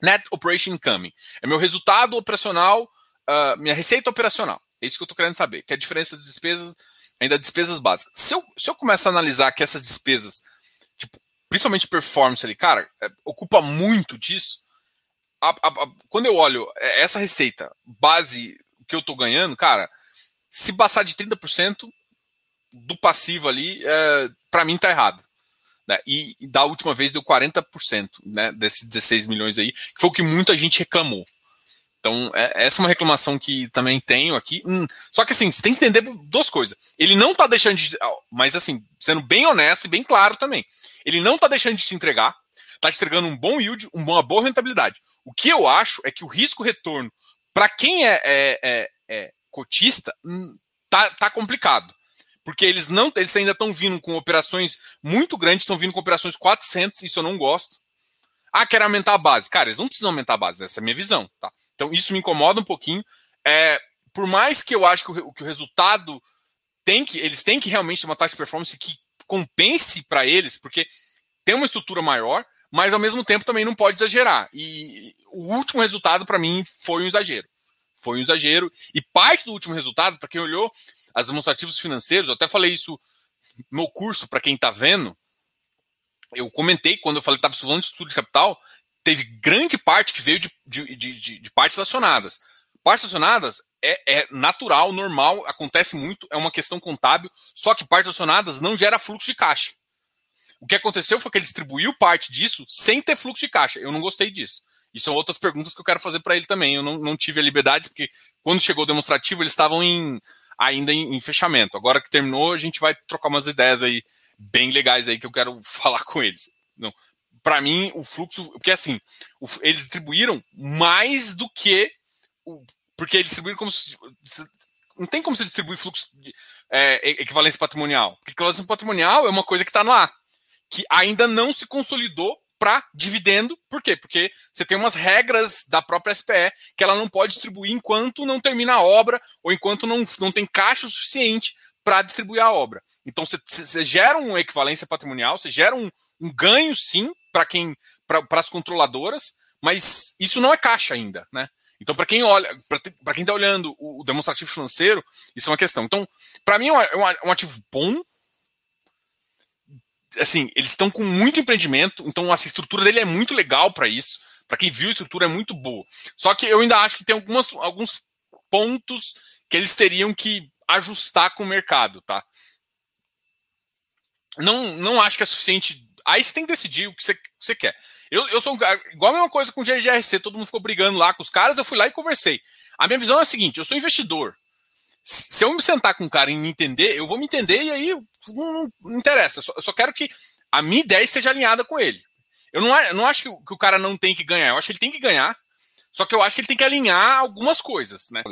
[SPEAKER 1] net Operation Income. É meu resultado operacional, uh, minha receita operacional. É isso que eu estou querendo saber, que é a diferença das despesas, ainda despesas básicas. Se eu, se eu começar a analisar que essas despesas, tipo, principalmente performance ali, cara, é, ocupa muito disso, a, a, a, quando eu olho é, essa receita base que eu estou ganhando, cara, se passar de 30% do passivo ali, é, para mim tá errado. Né? E, da última vez deu 40% né, desses 16 milhões aí, que foi o que muita gente reclamou. Então, é, essa é uma reclamação que também tenho aqui. Hum, só que assim, você tem que entender duas coisas. Ele não tá deixando de. Mas assim, sendo bem honesto e bem claro também. Ele não tá deixando de te entregar, tá te entregando um bom yield, uma boa rentabilidade. O que eu acho é que o risco-retorno, para quem é, é, é, é, cotista, hum, tá, tá complicado. Porque eles não eles ainda estão vindo com operações muito grandes, estão vindo com operações 400, isso eu não gosto. Ah, quero aumentar a base. Cara, eles não precisam aumentar a base, essa é a minha visão. Tá? Então isso me incomoda um pouquinho. É, por mais que eu acho que o, que o resultado tem que. Eles têm que realmente ter uma taxa de performance que compense para eles, porque tem uma estrutura maior, mas ao mesmo tempo também não pode exagerar. E o último resultado, para mim, foi um exagero. Foi um exagero. E parte do último resultado, para quem olhou as demonstrativos financeiros, eu até falei isso no curso, para quem está vendo, eu comentei quando eu falei que estava falando de estudo de capital, teve grande parte que veio de, de, de, de partes relacionadas. partes acionadas é, é, natural, normal, acontece muito, é uma questão contábil, só que partes acionadas não gera fluxo de caixa. O que aconteceu foi que ele distribuiu parte disso sem ter fluxo de caixa. Eu não gostei disso. E são outras perguntas que eu quero fazer para ele também. Eu não, não, tive a liberdade, porque quando chegou o demonstrativo, eles estavam em, ainda em, em, fechamento. Agora que terminou, a gente vai trocar umas ideias aí bem legais aí que eu quero <laughs> falar com eles. Para mim, o fluxo. Porque assim, o, eles distribuíram mais do que. O, porque eles distribuíram como se. Não tem como você distribuir fluxo de é, equivalência patrimonial. Porque equivalência patrimonial é uma coisa que está no ar que ainda não se consolidou para dividendo. Por quê? Porque você tem umas regras da própria SPE que ela não pode distribuir enquanto não termina a obra ou enquanto não, não tem caixa suficiente para distribuir a obra. Então você, você, gera uma equivalência patrimonial, você gera um, um ganho sim para quem para as controladoras, mas isso não é caixa ainda, né? Então, para quem olha, para quem está olhando o, demonstrativo financeiro, isso é uma questão. Então, para mim é um, é um ativo bom, assim, eles estão com muito empreendimento, então essa estrutura dele é muito legal para isso. Para quem viu a estrutura é muito boa. Só que eu ainda acho que tem algumas, alguns pontos que eles teriam que ajustar com o mercado, tá? Não, não acho que é suficiente. Aí você tem que decidir o que você, você quer. Eu, eu sou igual a mesma coisa com o GRC, todo mundo ficou brigando lá com os caras, eu fui lá e conversei. A minha visão é a seguinte: eu sou investidor se eu me sentar com um cara e me entender, eu vou me entender e aí não, não interessa. Eu só, eu só, quero que a minha ideia esteja alinhada com ele. Eu não, eu não acho que o, que o, cara não tem que ganhar. Eu acho que ele tem que ganhar. Só que eu acho que ele tem que alinhar algumas coisas, né?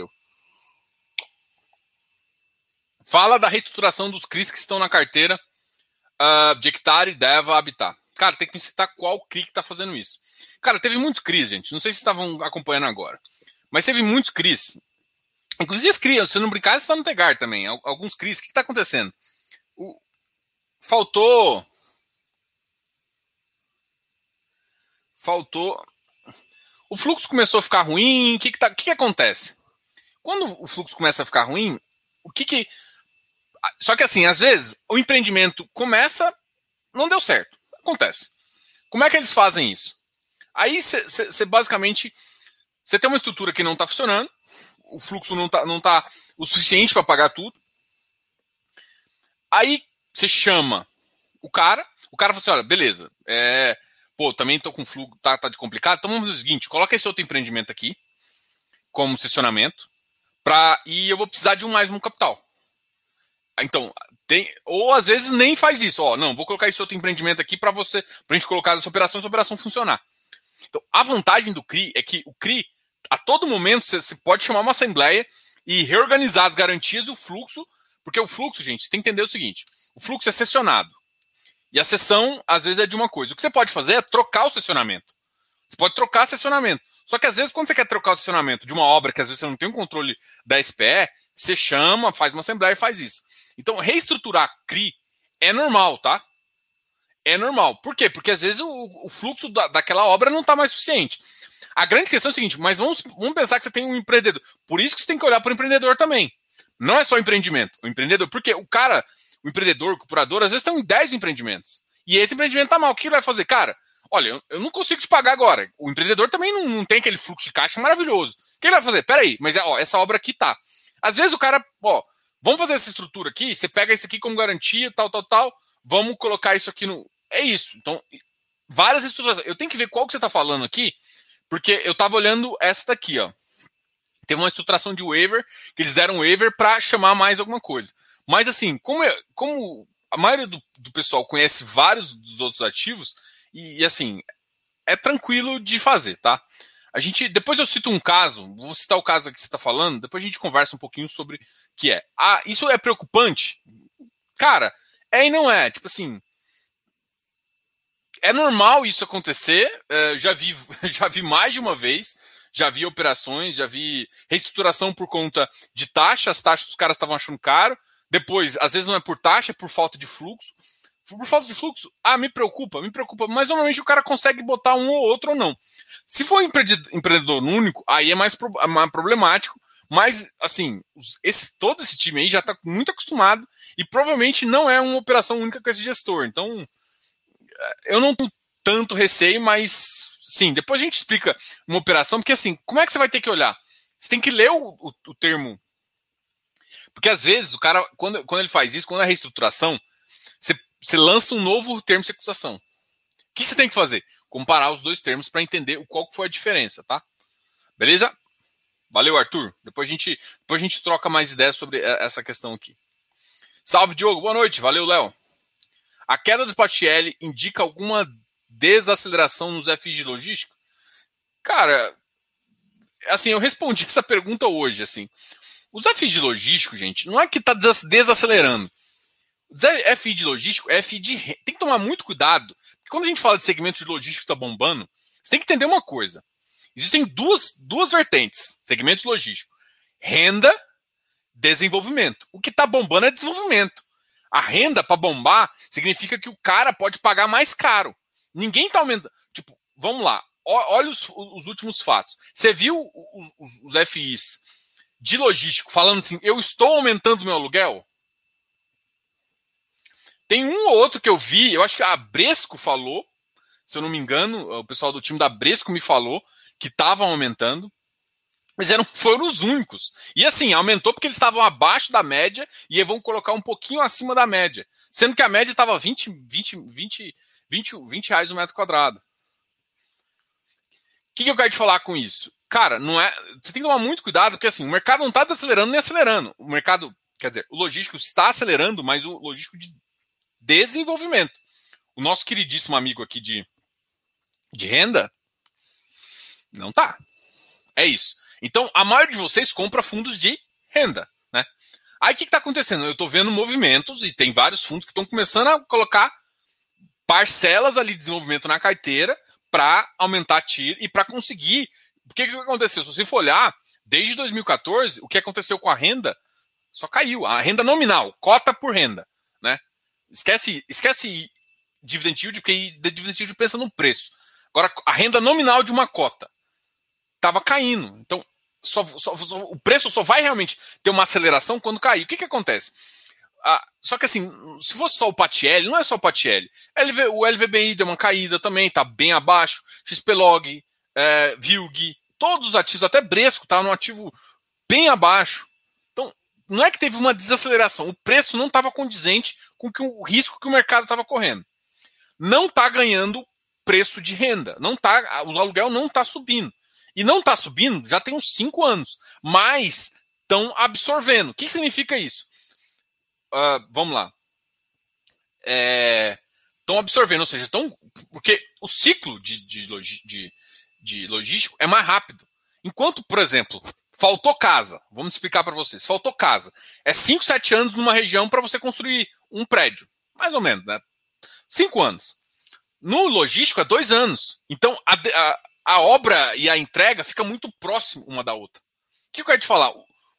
[SPEAKER 1] Fala da reestruturação dos CRIs que estão na carteira uh, de Hectare, Deva, Habitat. Cara, tem que me citar qual CRI que está fazendo isso. Cara, teve muitos CRIs, gente. Não sei se estavam acompanhando agora. Mas teve muitos CRIs Inclusive as crias, se não brincar, está no Tegar também. Alguns CRIs. O que está acontecendo? O... Faltou. Faltou. O fluxo começou a ficar ruim. O que, que, tá... o que, que acontece? Quando o fluxo começa a ficar ruim, o que que. Só que assim, às vezes, o empreendimento começa, não deu certo. Acontece. Como é que eles fazem isso? Aí você basicamente. Você tem uma estrutura que não está funcionando, o fluxo não tá, não tá o suficiente para pagar tudo. Aí você chama o cara, o cara fala assim: olha, beleza, é, pô, também tô com fluxo, tá, tá de complicado, então vamos fazer o seguinte: coloca esse outro empreendimento aqui, como sessionamento, pra, e eu vou precisar de um mais um capital. Então, tem, ou às vezes nem faz isso, ó, não, vou colocar esse outro empreendimento aqui para você, pra gente colocar essa operação, essa operação funcionar. Então, a vantagem do CRI é que o CRI a todo momento você pode chamar uma assembleia e reorganizar as garantias e o fluxo, porque o fluxo, gente, tem que entender o seguinte: o fluxo é sessionado. E a sessão, às vezes, é de uma coisa. O que você pode fazer é trocar o sessionamento. Você pode trocar sessionamento. Só que às vezes, quando você quer trocar o sessionamento de uma obra que às vezes você não tem o controle da SPE, você chama, faz uma assembleia e faz isso. Então, reestruturar CRI é normal, tá? É normal. Por quê? Porque às vezes o, o fluxo da, daquela obra não está mais suficiente. A grande questão é o seguinte, mas vamos, vamos pensar que você tem um empreendedor. Por isso que você tem que olhar para o empreendedor também. Não é só empreendimento. O empreendedor, porque o cara, o empreendedor, o curador, às vezes tem 10 empreendimentos. E esse empreendimento tá mal. O que ele vai fazer? Cara, olha, eu não consigo te pagar agora. O empreendedor também não, não tem aquele fluxo de caixa maravilhoso. O que ele vai fazer? Peraí, mas ó, essa obra aqui tá. Às vezes o cara, ó, vamos fazer essa estrutura aqui, você pega isso aqui como garantia, tal, tal, tal, vamos colocar isso aqui no. É isso. Então, várias estruturas. Eu tenho que ver qual que você está falando aqui, porque eu tava olhando essa daqui, ó. Teve uma estruturação de waiver, que eles deram waiver para chamar mais alguma coisa. Mas assim, como, eu, como a maioria do, do, pessoal conhece vários dos outros ativos, e, e, assim, é tranquilo de fazer, tá? A gente, depois eu cito um caso, vou citar o caso que você está falando, depois a gente conversa um pouquinho sobre que é. Ah, isso é preocupante? Cara, é e não é. Tipo assim, é normal isso acontecer. É, já, vi, <laughs> já vi mais de uma vez. Já vi operações, já vi reestruturação por conta de taxa. As taxas os caras estavam achando caro. Depois, às vezes não é por taxa, é por falta de fluxo. Por falta de fluxo, ah, me preocupa, me preocupa. Mas normalmente o cara consegue botar um ou outro ou não. Se for empreendedor único, aí é mais, é problemático. Mas, assim, esse, todo esse time aí já está muito acostumado e provavelmente não é uma operação única com esse gestor. Então, eu não tenho tanto receio, mas sim, depois a gente explica uma operação, porque assim, como é que você vai ter que olhar? Você tem que ler o, o, o termo. Porque às vezes o cara, quando, quando ele faz isso, quando é reestruturação, você, você lança um novo termo de securitização. O que você tem que fazer? Comparar os dois termos para entender qual foi a diferença, tá? Beleza? Valeu, Arthur. Depois a gente, depois a gente troca mais ideias sobre essa questão aqui. Salve, Diogo. Boa noite. Valeu, Léo. A queda do Patielli indica alguma desaceleração nos FIs de logística? Cara, assim, eu respondi <laughs> essa pergunta hoje, assim. Os FIs de logístico, gente, não é que está desacelerando. FI de logístico é FI de. Tem que tomar muito cuidado. Porque quando a gente fala de segmento de logístico está bombando, você tem que entender uma coisa. Existem duas, duas vertentes: segmento de logístico. Renda, desenvolvimento. O que está bombando é desenvolvimento. A renda para bombar significa que o cara pode pagar mais caro. Ninguém está aumentando. Tipo, vamos lá olha os, os últimos fatos. Você viu os, os, os, FIs de logístico falando assim: eu estou aumentando meu aluguel? Tem um ou outro que eu vi, eu acho que a Bresco falou, se eu não me engano, o pessoal do time da Bresco me falou que estavam aumentando, mas eram, foram os únicos. E assim, aumentou porque eles estavam abaixo da média e vão colocar um pouquinho acima da média, sendo que a média estava 20, 20, 20, 20, 20 reais o metro quadrado que, que eu quero te falar com isso? Cara, não é. Você tem que tomar muito cuidado, porque assim, o mercado não está desacelerando nem acelerando. O mercado, quer dizer, o logístico está acelerando, mas o logístico de desenvolvimento. O nosso queridíssimo amigo aqui de, de renda não tá. É isso. Então, a maioria de vocês compra fundos de renda, né? Aí o que está acontecendo? Eu estou vendo movimentos e tem vários fundos que estão começando a colocar parcelas ali de desenvolvimento na carteira para aumentar tiro e para conseguir. O que aconteceu? Se você for olhar, desde 2014, o que aconteceu com a renda só caiu. A renda nominal, cota por renda. Né? Esquece, esquece dividend yield, porque dividend yield pensa no preço. Agora, a renda nominal de uma cota estava caindo. Então, só, só, só, o preço só vai realmente ter uma aceleração quando cair. O que, que acontece? Ah, só que assim, se fosse só o Patielli, não é só o Patielli. LV, o LVBI deu uma caída também, tá bem abaixo. XPlog, é, Vilg, todos os ativos, até Bresco tá num ativo bem abaixo. Então, não é que teve uma desaceleração, o preço não estava condizente com que o risco que o mercado estava correndo. Não está ganhando preço de renda, não tá, o aluguel não está subindo. E não está subindo já tem uns 5 anos, mas estão absorvendo. O que significa isso? uh, vamos lá. Estão é, absorvendo, ou seja, estão. Porque o ciclo de, de, de, de logístico é mais rápido. Enquanto, por exemplo, faltou casa, vamos explicar para vocês. Faltou casa. É 5, 7 anos numa região para você construir um prédio. Mais ou menos, né? 5 anos. No logístico é 2 anos. Então a, a, a, obra e a entrega fica muito próximo uma da outra. O que eu quero te falar?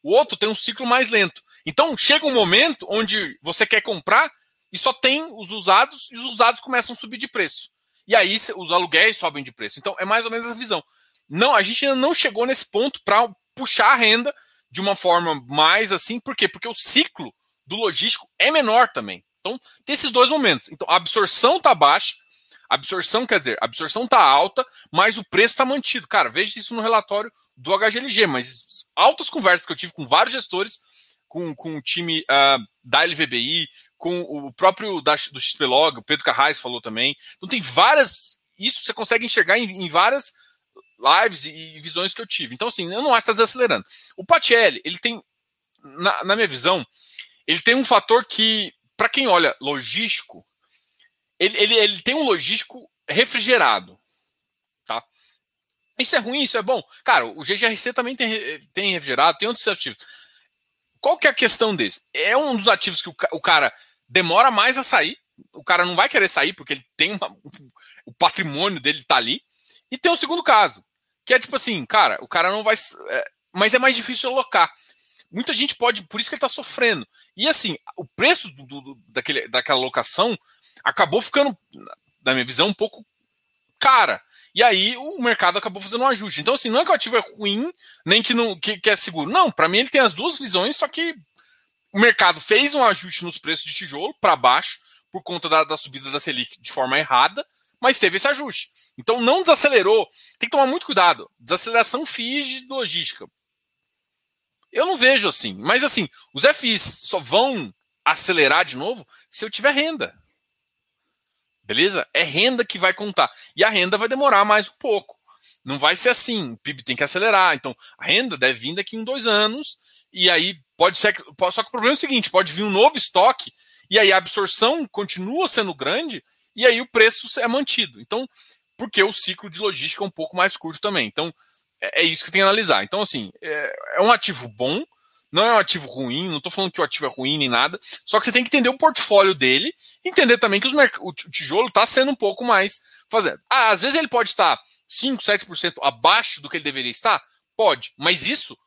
[SPEAKER 1] O outro tem um ciclo mais lento. Então chega um momento onde você quer comprar e só tem os usados e os usados começam a subir de preço. E aí os aluguéis sobem de preço. Então é mais ou menos essa visão. Não, a gente ainda não chegou nesse ponto para puxar a renda de uma forma mais assim, por quê? Porque o ciclo do logístico é menor também. Então, tem esses dois momentos. Então, a absorção está baixa, absorção quer dizer, absorção está alta, mas o preço está mantido. Cara, veja isso no relatório do HGLG, mas altas conversas que eu tive com vários gestores, com, com o time uh, da LVBI, com o próprio da, do XPlog, o Pedro Carrais falou também. Então tem várias. Isso você consegue enxergar em, em várias lives e, visões que eu tive. Então, assim, eu não acho que está desacelerando. O Patielli, ele tem, na, na minha visão, ele tem um fator que, para quem olha logístico, ele, ele, ele tem um logístico refrigerado. Tá? Isso é ruim, isso é bom. Cara, o GGRC também tem, tem refrigerado, tem outros ativos. Qual que é a questão desse? É um dos ativos que o, o cara demora mais a sair. O cara não vai querer sair porque ele tem uma, <laughs> o patrimônio dele tá ali. E tem o segundo caso, que é tipo assim, cara, o cara não vai. É, mas é mais difícil alocar. Muita gente pode, por isso que ele está sofrendo. E assim, o preço do, do, daquele, daquela locação acabou ficando, na minha visão, um pouco cara. E aí o mercado acabou fazendo um ajuste. Então, assim, não é que o ativo é ruim, nem que, não, que, que é seguro. Não, para mim ele tem as duas visões, só que o mercado fez um ajuste nos preços de tijolo para baixo, por conta da, da, subida da Selic de forma errada, mas teve esse ajuste. Então não desacelerou. Tem que tomar muito cuidado. Desaceleração FIIs de logística. Eu não vejo assim. Mas assim, os FIs só vão acelerar de novo se eu tiver renda. Beleza? É renda que vai contar. E a renda vai demorar mais um pouco. Não vai ser assim. O PIB tem que acelerar. Então, a renda deve vir daqui em dois anos. E aí pode ser. Só que o problema é o seguinte: pode vir um novo estoque. E aí a absorção continua sendo grande. E aí o preço é mantido. Então, porque o ciclo de logística é um pouco mais curto também. Então, é, é isso que tem que analisar. Então, assim, é, é um ativo bom não é um ativo ruim, não estou falando que o ativo é ruim nem nada, só que você tem que entender o portfólio dele, entender também que o tijolo está sendo um pouco mais fazendo. Ah, às vezes ele pode estar 5, 7% abaixo do que ele deveria estar? Pode, mas isso,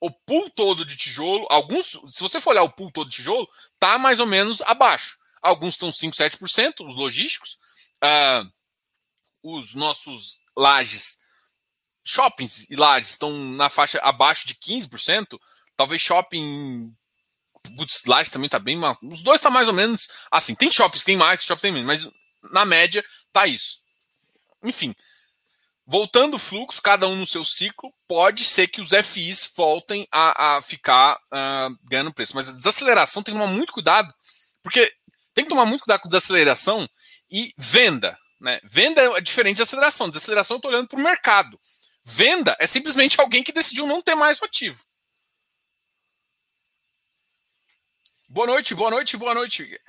[SPEAKER 1] o pool todo de tijolo, alguns, se você for olhar o pool todo de tijolo, está mais ou menos abaixo. Alguns estão 5, 7%, os logísticos, ah, os nossos lajes, shoppings e lajes estão na faixa abaixo de 15%, Talvez shopping. Putz, Lages também tá bem. Os dois tá mais ou menos assim. Tem shoppings tem mais, shopping tem menos, mas na média tá isso. Enfim. Voltando o fluxo, cada um no seu ciclo, pode ser que os FIs voltem a, a ficar uh, ganhando preço. Mas a desaceleração tem que tomar muito cuidado, porque tem que tomar muito cuidado com desaceleração e venda. Né? Venda é diferente de aceleração. Desaceleração eu estou olhando para o mercado. Venda é simplesmente alguém que decidiu não ter mais o ativo. Boa noite, boa noite, boa noite.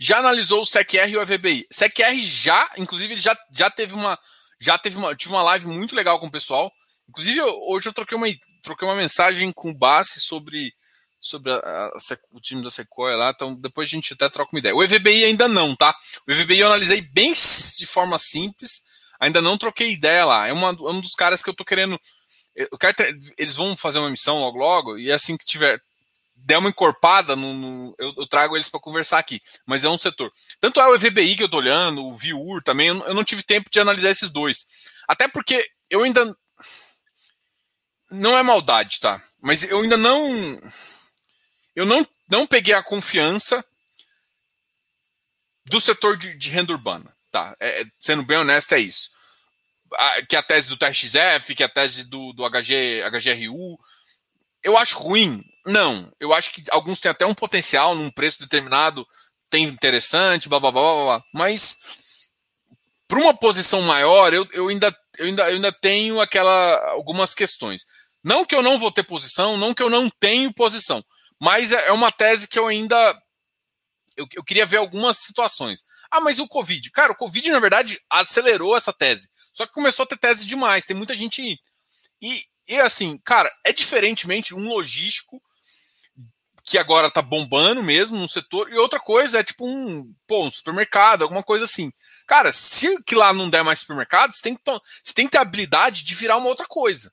[SPEAKER 1] Já analisou o SECR e o EVBI? SECR já, inclusive, ele já, já teve uma. Já teve uma, tive uma live muito legal com o pessoal. Inclusive, hoje eu troquei uma, troquei uma mensagem com o Bassi sobre, sobre a, a, o time da Sequoia lá, então depois a gente até troca uma ideia. O EVBI ainda não, tá? O EVBI eu analisei bem de forma simples, ainda não troquei ideia lá. É uma, um dos caras que eu tô querendo eu quero eles vão fazer uma missão logo logo, e assim que tiver der uma encorpada, no, no eu, eu, trago eles para conversar aqui. Mas é um setor. Tanto é o EVBI que eu tô olhando, o VIUR também, eu, eu não tive tempo de analisar esses dois. Até porque eu ainda. Não é maldade, tá? Mas eu ainda não. Eu não, não peguei a confiança do setor de, de renda urbana. Tá? É, sendo bem honesto, é isso que a tese do TRXF, que a tese do, do HG, HGRU. Eu acho ruim? Não. Eu acho que alguns têm até um potencial num preço determinado, tem interessante, blá blá blá blá. blá. Mas para uma posição maior, eu, eu, ainda, eu, ainda, eu ainda tenho aquela algumas questões. Não que eu não vou ter posição, não que eu não tenho posição, mas é, é uma tese que eu ainda eu, eu queria ver algumas situações. Ah, mas o Covid? Cara, o Covid, na verdade, acelerou essa tese. Só que começou a ter tese demais, tem muita gente. E, e assim, cara, é diferentemente um logístico que agora tá bombando mesmo no setor, e outra coisa é tipo um, pô, um supermercado, alguma coisa assim. Cara, se que lá não der mais supermercado, você tem que, você tem que ter a habilidade de virar uma outra coisa.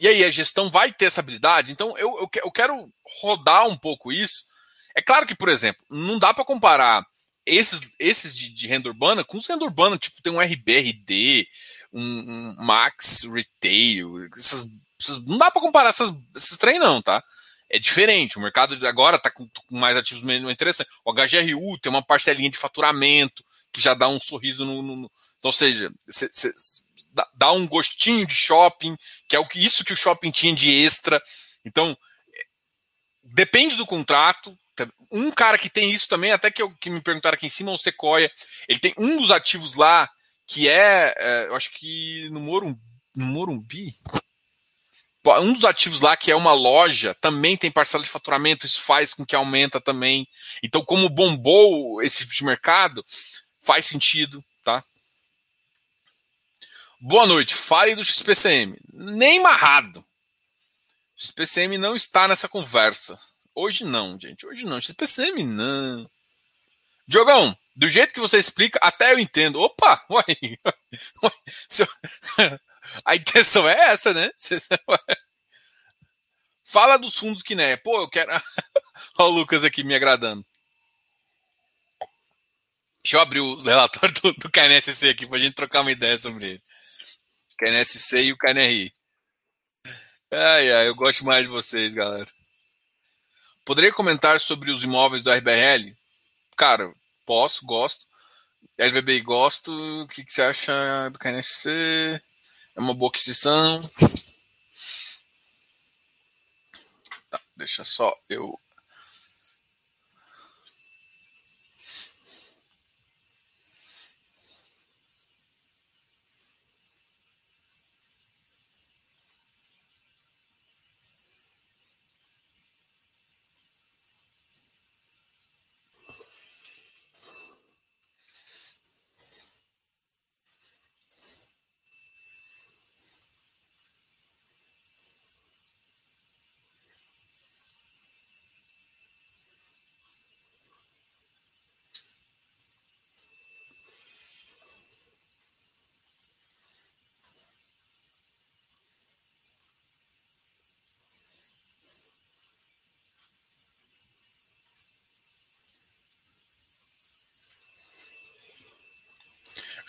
[SPEAKER 1] E aí a gestão vai ter essa habilidade. Então eu, eu, eu quero rodar um pouco isso. É claro que, por exemplo, não dá para comparar esses, esses de, de, renda urbana com os renda urbana, tipo, tem um RBRD, um, um Max Retail, essas, essas, não dá para comparar essas, esses trem não, tá? É diferente, o mercado agora está com, com, mais ativos menos interessante. O HGRU tem uma parcelinha de faturamento que já dá um sorriso no. no, no então, ou seja, cê, cê, dá, dá um gostinho de shopping, que é o que, isso que o shopping tinha de extra. Então, é, depende do contrato, um cara que tem isso também, até que, eu, que me perguntaram aqui em cima, o Sequoia. Ele tem um dos ativos lá que é, é eu acho que no Morumbi, no Morumbi, um dos ativos lá que é uma loja também tem parcela de faturamento, isso faz com que aumenta também. Então, como bombou esse tipo de mercado, faz sentido, tá? Boa noite. Fale do XPCM. Nem marrado. XPCM não está nessa conversa. Hoje não, gente. Hoje não. XPCM não. Diogão, do jeito que você explica, até eu entendo. Opa! <laughs> Uai, uai, <laughs> a intenção é essa, né? <laughs> Fala dos fundos que né. Pô, eu quero. Olha o Lucas aqui me agradando. Deixa eu abrir o relatório do, do KNSC aqui pra gente trocar uma ideia sobre ele. KNSC e o KNRI. Ai, ai, eu gosto mais de vocês, galera. Poderia comentar sobre os imóveis do RBRL? Cara, posso, gosto. LVBI gosto. O que, que você acha do KNSC? É uma boa aquisição. Tá, deixa só eu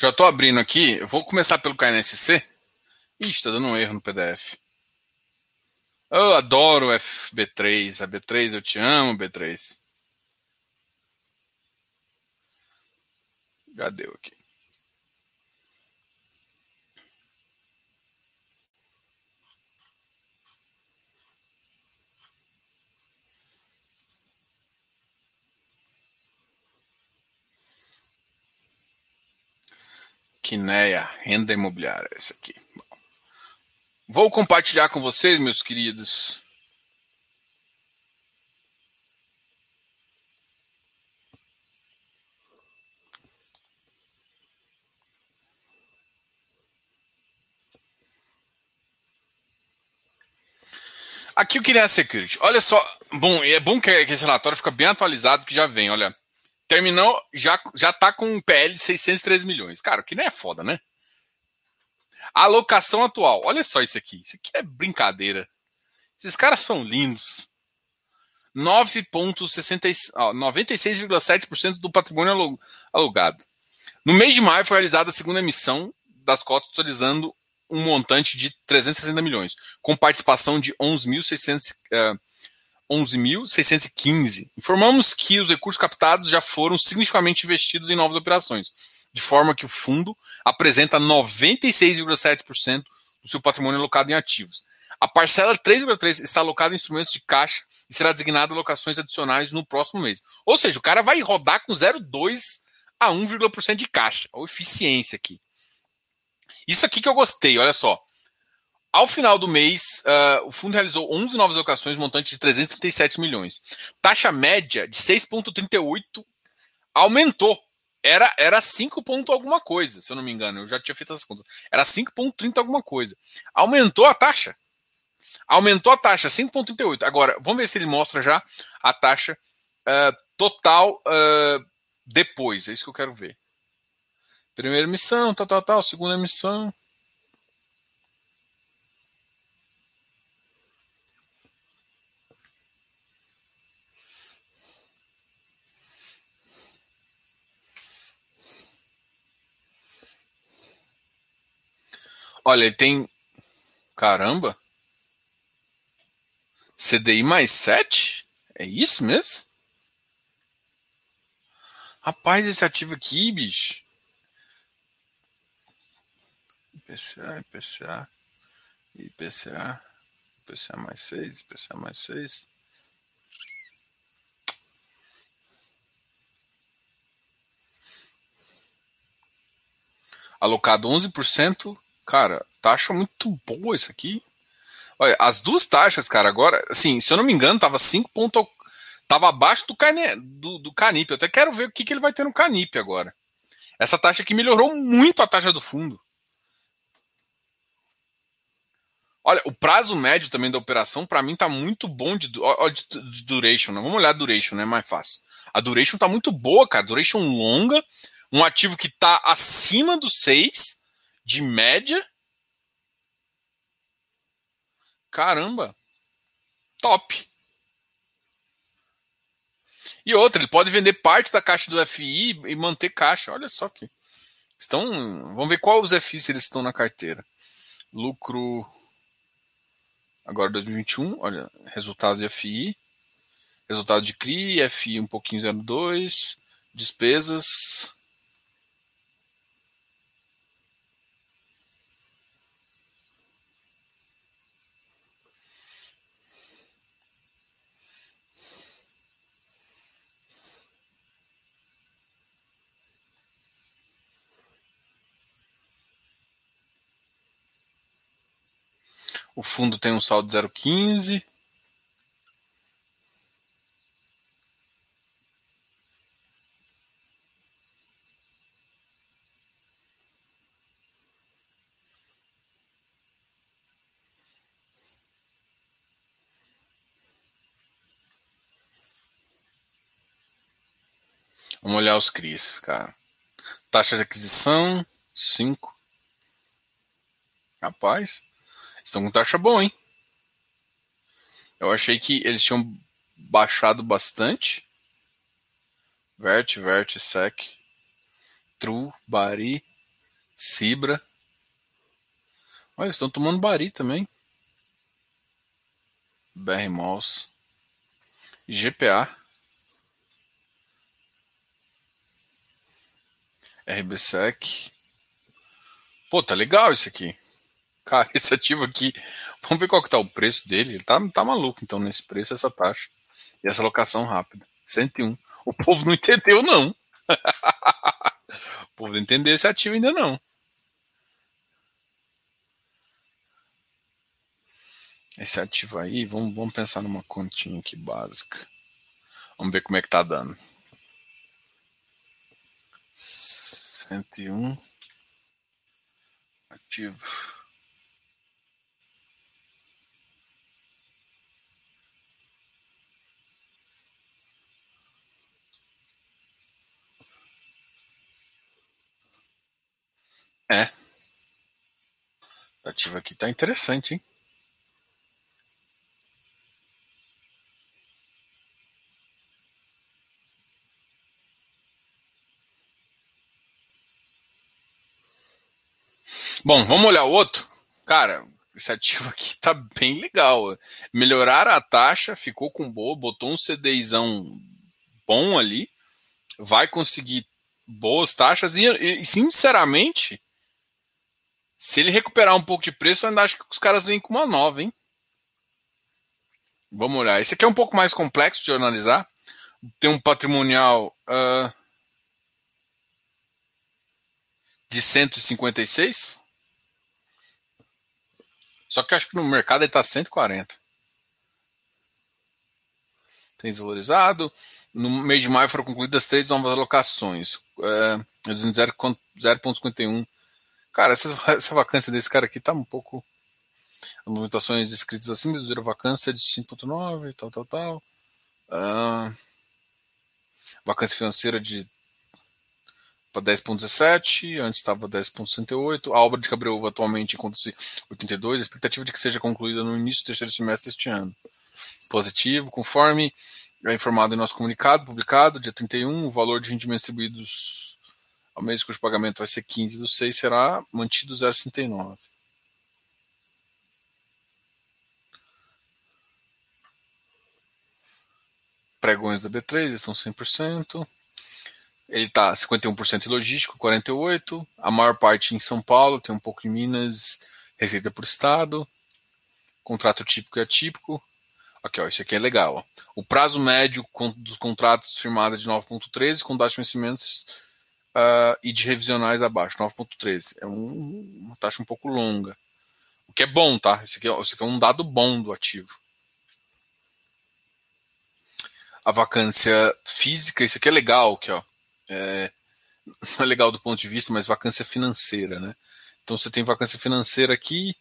[SPEAKER 1] Já estou abrindo aqui. Eu vou começar pelo KNSC. Ih, está dando um erro no PDF. Eu adoro o FB3. A B3, eu te amo, B3. Já deu aqui. Quineia, renda imobiliária, essa aqui. Bom, vou compartilhar com vocês, meus queridos. Aqui o Quineia Security. Olha só, bom, é bom que esse relatório fica bem atualizado, que já vem, olha terminou, já, já tá com um PL de 613 milhões. Cara, que não é foda, né? A alocação atual, olha só isso aqui. Isso aqui é brincadeira. Esses caras são lindos. 96,7% do patrimônio alugado. No mês de maio foi realizada a segunda emissão das cotas, totalizando um montante de 360 milhões, com participação de 11.600 uh, 11.615. Informamos que os recursos captados já foram significativamente investidos em novas operações, de forma que o fundo apresenta 96,7% do seu patrimônio alocado em ativos. A parcela 3,3% está alocada em instrumentos de caixa e será designada alocações adicionais no próximo mês. Ou seja, o cara vai rodar com 0,2% a 1,% de caixa. Ou eficiência aqui. Isso aqui que eu gostei, olha só. Ao final do mês, uh, o fundo realizou 11 novas alocações, montante de 337 milhões. Taxa média de 6,38 aumentou. Era, era 5 ponto alguma coisa, se eu não me engano. Eu já tinha feito essas contas. Era 5,30 alguma coisa. Aumentou a taxa. Aumentou a taxa, 5,38. Agora, vamos ver se ele mostra já a taxa uh, total uh, depois. É isso que eu quero ver. Primeira emissão, tal, tal, tal. Segunda emissão. Olha, ele tem. Caramba! CDI mais 7? É isso mesmo? Rapaz, esse ativo aqui, bicho. IPCA, IPCA, IPCA, IPCA mais 6, IPCA mais 6. Alocado 11%, Cara, taxa muito boa isso aqui. Olha, as duas taxas, cara, agora, assim, se eu não me engano, tava 5 ponto, tava abaixo do, cane, do, do Canip. Eu até quero ver o que, que ele vai ter no Canip agora. Essa taxa aqui melhorou muito a taxa do fundo. Olha, o prazo médio também da operação, para mim, tá muito bom de, de, duration. Né? Vamos olhar a duration, né? Mais fácil. A duration tá muito boa, cara. Duration longa, um ativo que tá acima dos 6 de média. Caramba! Top! E outra, ele pode vender parte da caixa do FI e manter caixa. Olha só que. Estão. Vamos ver qual os FIs eles estão na carteira. Lucro. Agora 2021. Olha, resultado de FI. Resultado de CRI, FI um pouquinho 02. Despesas. O fundo tem um saldo 0,15. Vamos olhar os CRIs, cara. Taxa de aquisição, 5. Rapaz, estão com taxa boa, hein? Eu achei que eles tinham baixado bastante. Vert, Vert, Sec, True, Bari, Cibra. Olha, estão tomando Bari também. BR Malls. GPA. RBSEC. Pô, tá legal isso aqui. Cara, esse ativo aqui. Vamos ver qual que tá o preço dele. Ele tá, tá maluco, então, nesse preço, essa taxa. E essa locação rápida. 101. O povo não <laughs> entendeu, não. o povo não entendeu esse ativo ainda não. Esse ativo aí, vamos, vamos pensar numa continha aqui básica. Vamos ver como é que tá dando. 101 ativo. É. O ativo aqui tá interessante, hein? Bom, vamos olhar o outro. Cara, esse ativo aqui tá bem legal. Melhoraram a taxa, ficou com boa, botou um CDIzão bom ali, vai conseguir boas taxas e, e, sinceramente, se ele recuperar um pouco de preço, eu ainda acho que os caras vêm com uma nova, hein? Vamos olhar. Esse aqui é um pouco mais complexo de analisar. Tem um patrimonial uh, de 156. Só que acho que no mercado ele está 140. Tem desvalorizado. No mês de maio foram concluídas três novas alocações. É, 0,51. Cara, essa, <laughs> essa vacância desse cara aqui tá um pouco. As movimentações descritas acima do zero vacância de 5,9, tal, tal, tal. Uh, vacância financeira de para 10.17, antes estava 10.68. A obra de Cabreúva atualmente encontra-se 82, a expectativa de que seja concluída no início do terceiro semestre deste ano. Positivo, conforme é informado em nosso comunicado, publicado dia 31, o valor de rendimentos distribuídos ao mês cujo pagamento vai ser 15 do 6 será mantido 0,69. Pregões da B3 estão 100%. Ele está 51% em logístico, 48%. A maior parte em São Paulo, tem um pouco em Minas, receita por estado. Contrato típico e atípico. Aqui, ó, isso aqui é legal. Ó. O prazo médio dos contratos firmados é de 9,13, com dados de vencimentos uh, e de revisionais abaixo, 9,13. É um, uma taxa um pouco longa. O que é bom, tá? Isso aqui, isso aqui é um dado bom do ativo. A vacância física, isso aqui é legal, aqui, ó é, <laughs> não é legal do ponto de vista, mas vacância financeira, né? Então você tem vacância financeira aqui,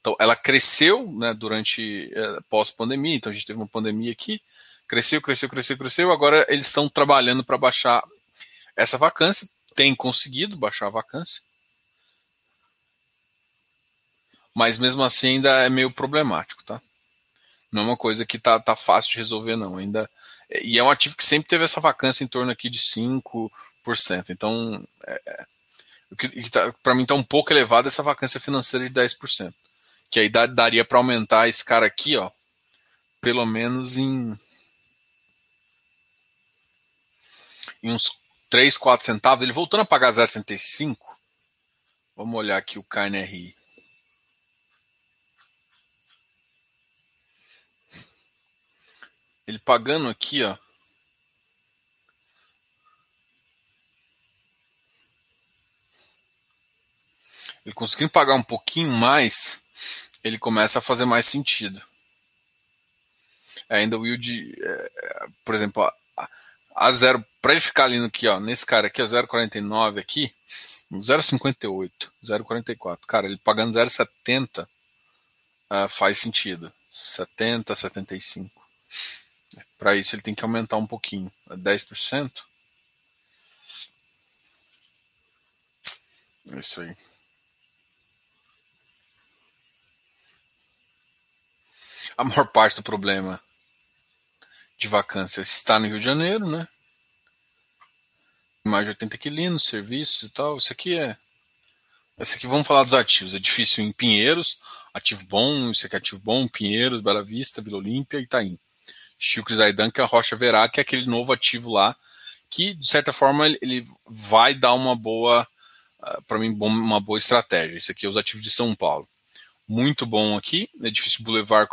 [SPEAKER 1] então ela cresceu, né, durante é, pós-pandemia, então a gente teve uma pandemia aqui, cresceu, cresceu, cresceu, cresceu, agora eles estão trabalhando para baixar essa vacância, tem conseguido baixar a vacância, mas mesmo assim ainda é meio problemático, tá? Não é uma coisa que tá, tá fácil de resolver, não. Ainda e é um ativo que sempre teve essa vacância em torno aqui de 5%. Então, é, é tá, para mim está um pouco elevado essa vacância financeira de 10%. Que aí daria para aumentar esse cara aqui, ó, pelo menos em, em uns 3, 4 centavos. Ele voltando a pagar 0,65. Vamos olhar aqui o KNRI. ele pagando aqui, ó. Ele conseguindo pagar um pouquinho mais, ele começa a fazer mais sentido. ainda o yield, é, por exemplo, a, a zero, para ele ficar ali no aqui, ó, nesse cara aqui, ó, 0,49 aqui, 0,58, 0,44. Cara, ele pagando 0,70 uh, faz sentido. 70, 75. Para isso ele tem que aumentar um pouquinho, 10%. É isso aí. A maior parte do problema de vacância está no Rio de Janeiro, né? Mais de 80 inquilinos, serviços e tal. Isso aqui é. Esse aqui vamos falar dos ativos. Difícil em Pinheiros, ativo bom, isso aqui é ativo bom, Pinheiros, Bela Vista, Vila Olímpia e Itaim. Chico Zaidan, que é a Rocha Verá, que é aquele novo ativo lá, que de certa forma ele vai dar uma boa, uh, para mim, uma boa estratégia. Esse aqui é os ativos de São Paulo. Muito bom aqui, edifício Boulevard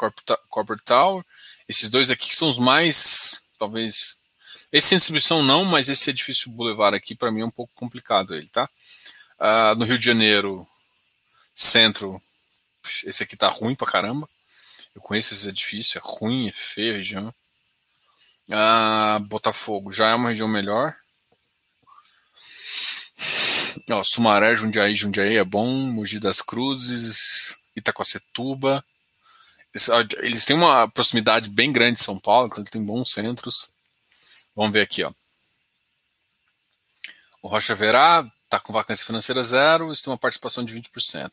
[SPEAKER 1] Corporate Tower. Esses dois aqui são os mais, talvez, esse distribuição não, mas esse edifício Boulevard aqui para mim é um pouco complicado ele, tá? Uh, no Rio de Janeiro, centro, esse aqui tá ruim pra caramba. Eu conheço esse edifício, é ruim, é feio a região. Ah, Botafogo já é uma região melhor. Ó, Sumaré, Jundiaí, Jundiaí é bom. Mogi das Cruzes, Itacoacetuba. Eles, eles têm uma proximidade bem grande de São Paulo, então têm bons centros. Vamos ver aqui, ó. O Rocha Verá está com vacância financeira zero, eles têm uma participação de 20%.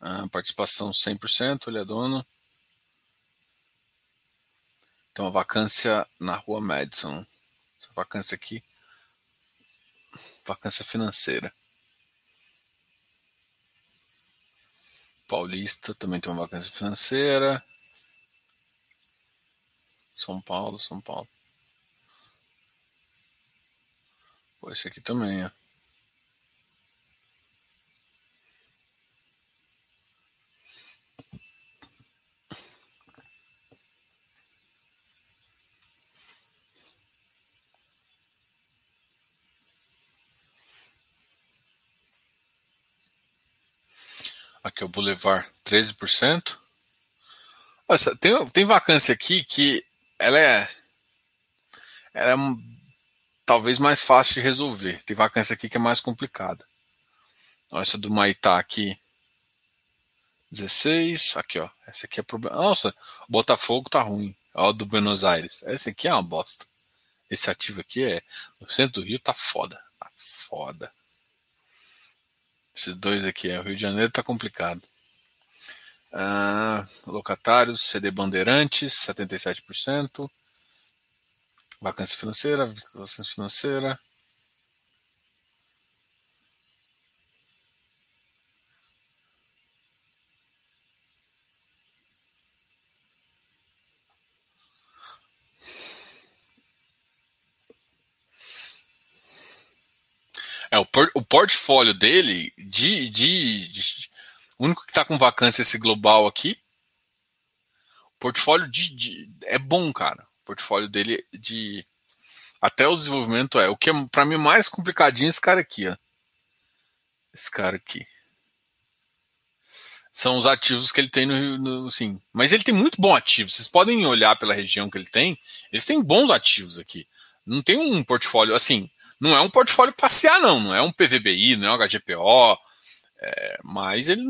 [SPEAKER 1] Ah, participação 100%, ele é dono. Tem uma vacância na rua Madison. Essa vacância aqui. Vacância financeira. Paulista também tem uma vacância financeira. São Paulo, São Paulo. Pô, esse aqui também, ó. Aqui é o Boulevard, 13%. Nossa, tem, tem vacância aqui que ela é, ela é talvez mais fácil de resolver. Tem vacância aqui que é mais complicada. Essa do Maitá aqui, 16. Aqui, ó. Essa aqui é problema. Nossa, Botafogo tá ruim. Ó, do Buenos Aires. Esse aqui é uma bosta. Esse ativo aqui é. No centro do Rio tá foda. Tá foda. Esses dois aqui, é, o Rio de Janeiro está complicado. Ah, locatários, CD Bandeirantes, 77%. Vacância financeira, vacância financeira. É, o, portfólio dele, de, de, de, O único que está com vacância esse global aqui. O portfólio de, de, é bom, cara. O portfólio dele de. Até o desenvolvimento é. O que é para mim mais complicadinho é esse cara aqui, ó. Esse cara aqui. São os ativos que ele tem no, no sim. Mas ele tem muito bom ativo. Vocês podem olhar pela região que ele tem. Eles têm bons ativos aqui. Não tem um portfólio assim não é um portfólio passear, não. Não é um PVBI, não é um HGPO. É, mas ele.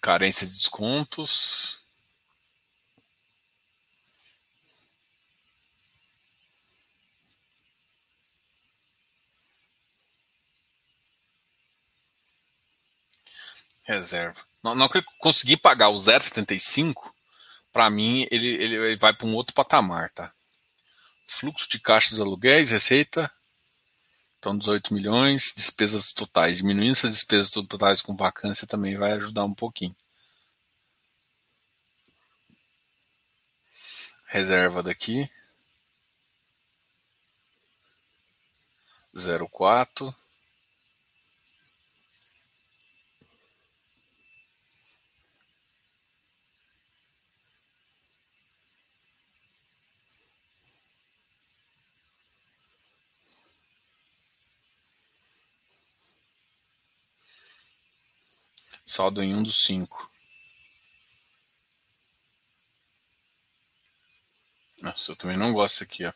[SPEAKER 1] Carência de descontos. Reserva. Não, não que ele conseguir pagar o 0,75, para mim ele, ele vai para um outro patamar, tá? Fluxo de caixas aluguéis, receita. Então, 18 milhões, despesas totais. Diminuindo essas despesas totais com vacância também vai ajudar um pouquinho. Reserva daqui. 0,4. Saldo em um dos cinco. Nossa, eu também não gosto aqui, ó.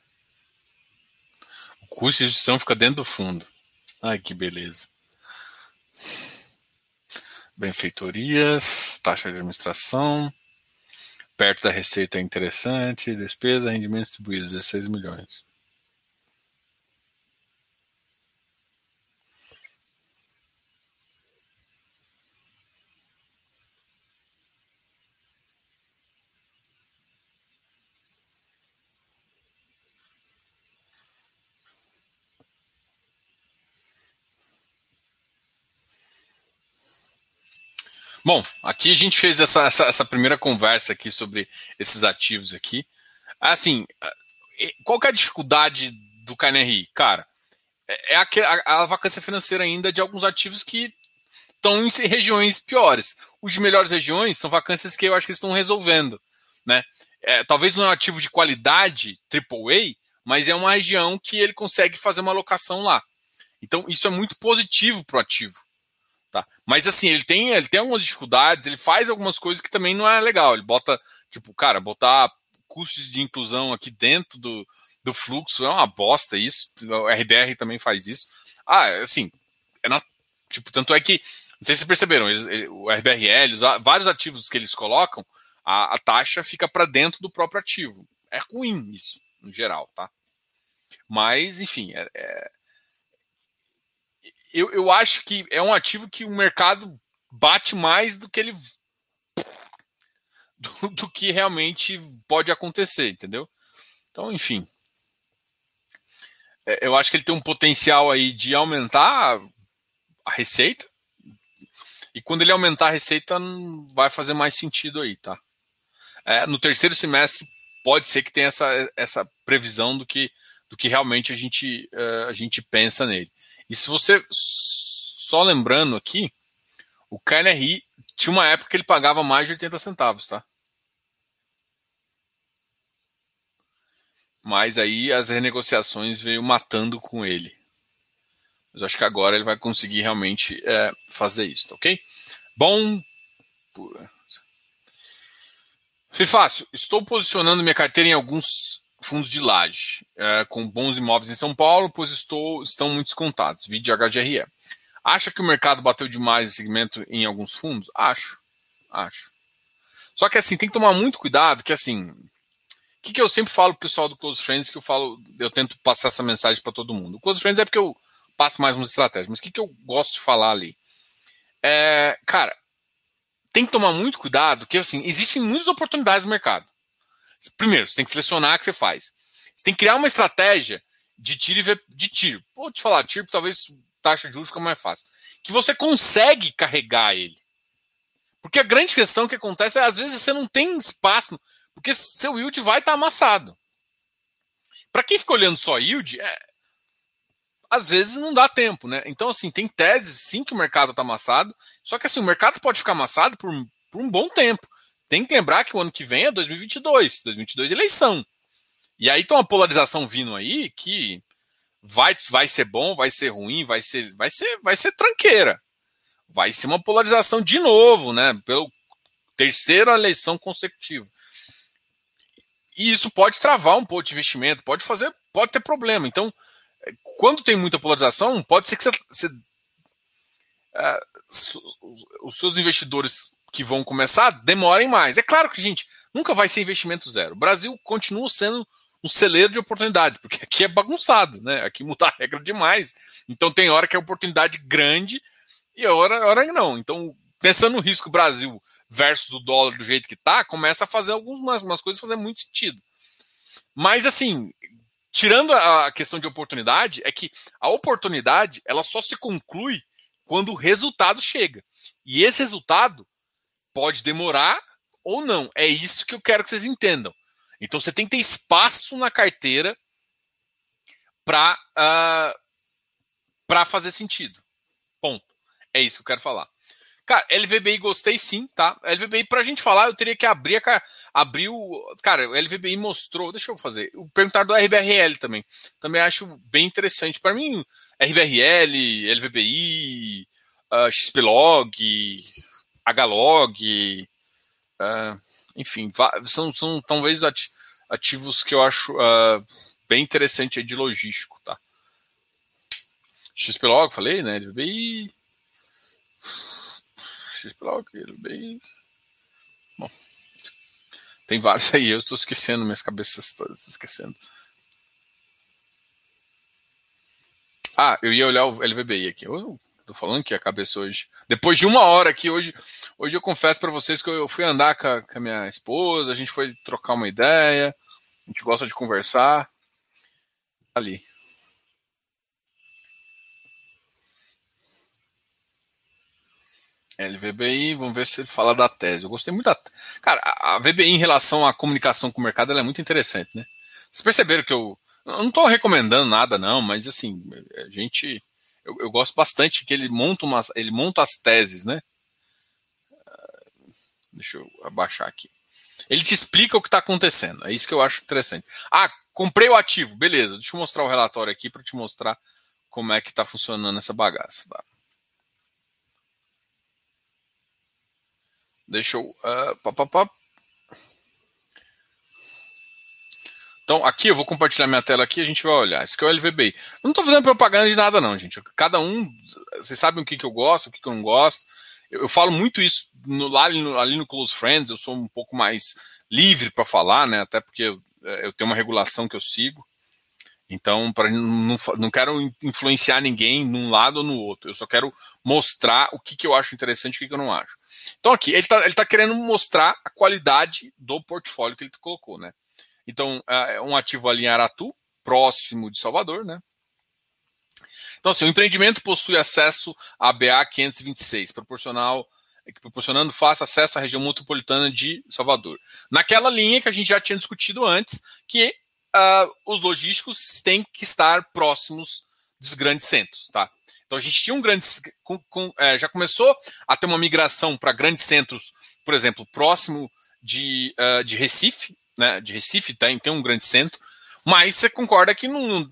[SPEAKER 1] O custo de gestão fica dentro do fundo. Ai, que beleza. Benfeitorias, taxa de administração. Perto da receita é interessante. Despesa, rendimento distribuído, 16 milhões. Bom, aqui a gente fez essa, essa, essa, primeira conversa aqui sobre esses ativos aqui. Assim, qual que é a dificuldade do KNRI? Cara, é a, a, a vacância financeira ainda de alguns ativos que estão em regiões piores. Os de melhores regiões são vacâncias que eu acho que eles estão resolvendo. Né? É, talvez não é um ativo de qualidade AAA, mas é uma região que ele consegue fazer uma alocação lá. Então, isso é muito positivo para o ativo. Tá? Mas assim, ele tem, ele tem algumas dificuldades, ele faz algumas coisas que também não é legal. Ele bota, tipo, cara, botar custos de inclusão aqui dentro do, do fluxo é uma bosta isso. O RBR também faz isso. Ah, assim, é na, tipo, tanto é que, não sei se vocês perceberam, eles, o RBRL, os, vários ativos que eles colocam, a, a taxa fica para dentro do próprio ativo. É ruim isso, no geral, tá? Mas, enfim, é, é eu, eu acho que é um ativo que o mercado bate mais do que ele. <laughs> do, do que realmente pode acontecer, entendeu? Então, enfim. É, eu acho que ele tem um potencial aí de aumentar a receita. E quando ele aumentar a receita, vai fazer mais sentido aí, tá? É, no terceiro semestre, pode ser que tenha essa, essa previsão do que, do que realmente a gente, uh, a gente pensa nele. E se você, só lembrando aqui, o KNRI tinha uma época que ele pagava mais de 80 centavos, tá? Mas aí as renegociações veio matando com ele. Mas acho que agora ele vai conseguir realmente é, fazer isso, ok? Bom. Foi fácil. Estou posicionando minha carteira em alguns fundos de laje, é, com bons imóveis em São Paulo, pois estou, estão muito descontados. Vídeo HGRE. Acha que o mercado bateu demais esse segmento em alguns fundos? Acho. Acho. Só que assim, tem que tomar muito cuidado, que assim. O que, que eu sempre falo pro pessoal do Close Friends, que eu falo, eu tento passar essa mensagem para todo mundo. O Close Friends é porque eu passo mais umas estratégias, mas o que, que eu gosto de falar ali? É, cara, tem que tomar muito cuidado, que assim, existem muitas oportunidades no mercado. Primeiro, você tem que selecionar o que você faz. Você tem que criar uma estratégia de tiro e de tiro. Vou te falar, tiro talvez taxa de juros fica mais fácil. Que você consegue carregar ele. Porque a grande questão que acontece é, às vezes, você não tem espaço, porque seu yield vai estar tá amassado. Para quem fica olhando só yield, é, às vezes não dá tempo, né? Então, assim, tem teses sim que o mercado está amassado, só que assim, o mercado pode ficar amassado por, por um bom tempo. Tem que lembrar que o ano que vem é 2022, 2022 eleição. E aí tem uma polarização vindo aí que vai, vai ser bom, vai ser ruim, vai ser, vai ser, vai ser tranqueira. Vai ser uma polarização de novo, né? Pelo terceira eleição consecutiva. E isso pode travar um pouco de investimento, pode fazer, pode ter problema. Então, quando tem muita polarização, pode ser que você, você uh, os seus investidores que vão começar demorem mais. É claro que, gente, nunca vai ser investimento zero. O Brasil continua sendo um celeiro de oportunidade, porque aqui é bagunçado, né? Aqui muda a regra demais. Então tem hora que é oportunidade grande e hora, hora não. Então, pensando no risco Brasil versus o dólar do jeito que tá, começa a fazer algumas umas coisas fazer muito sentido. Mas assim, tirando a questão de oportunidade, é que a oportunidade ela só se conclui quando o resultado chega. E esse resultado pode demorar ou não. É isso que eu quero que vocês entendam. Então você tem que ter espaço na carteira para uh, ah, para fazer sentido. Ponto. É isso que eu quero falar. Cara, LVBI gostei sim, tá? LVBI, pra gente falar, eu teria que abrir a abrir o. Cara, o LVBI mostrou. Deixa eu fazer. O perguntar do RBRL também. Também acho bem interessante. Para mim, RBRL, LVBI, uh, XPlog, Hlog, uh, enfim, são, são talvez ativos que eu acho uh, bem interessante de logístico, tá? XPlog, falei, né? LVBI. XPlog, LVBI. Bom, tem vários aí, eu estou esquecendo, minhas cabeças todas esquecendo. Ah, eu ia olhar o LVBI aqui. Tô falando que a cabeça hoje. Depois de uma hora aqui, hoje, hoje eu confesso para vocês que eu fui andar com a, com a minha esposa, a gente foi trocar uma ideia, a gente gosta de conversar. Ali. LVBI, vamos ver se ele fala da tese. Eu gostei muito da. Cara, a VBI em relação à comunicação com o mercado é muito interessante, né? Vocês perceberam que eu. Eu não estou recomendando nada, não, mas assim, a gente. Eu, eu, gosto bastante que ele monta, umas, ele monta as teses, né? Deixa eu abaixar aqui. Ele te explica o que está acontecendo. É isso que eu acho interessante. Ah, comprei o ativo. Beleza, deixa eu mostrar o relatório aqui para te mostrar como é que está funcionando essa bagaça. Tá? Deixa eu. Uh, pá, pá, pá. Então, aqui eu vou compartilhar minha tela aqui a gente vai olhar. Esse aqui é o LVBI. Eu não estou fazendo propaganda de nada, não, gente. Cada um, vocês sabem o que, que eu gosto, o que, que eu não gosto. Eu, eu falo muito isso no, lá ali no, ali no, Close Friends, eu sou um pouco mais livre para falar, né? Até porque eu, é, eu tenho uma regulação que eu sigo. Então, para não, não quero influenciar ninguém num lado ou no outro. Eu só quero mostrar o que, que eu acho interessante e o que, que eu não acho. Então, aqui, ele está ele tá querendo mostrar a qualidade do portfólio que ele colocou, né? Então, é um ativo ali em Aratu, próximo de Salvador, né? Então, assim, o empreendimento possui acesso à BA 526, proporcional, proporcionando fácil acesso à região metropolitana de Salvador. Naquela linha que a gente já tinha discutido antes, que uh, os logísticos têm que estar próximos dos grandes centros, tá? Então a gente tinha um grande, com, com, é, já começou a ter uma migração para grandes centros, por exemplo, próximo de, uh, de Recife, né? De Recife tem, tem um grande centro, mas você concorda que no,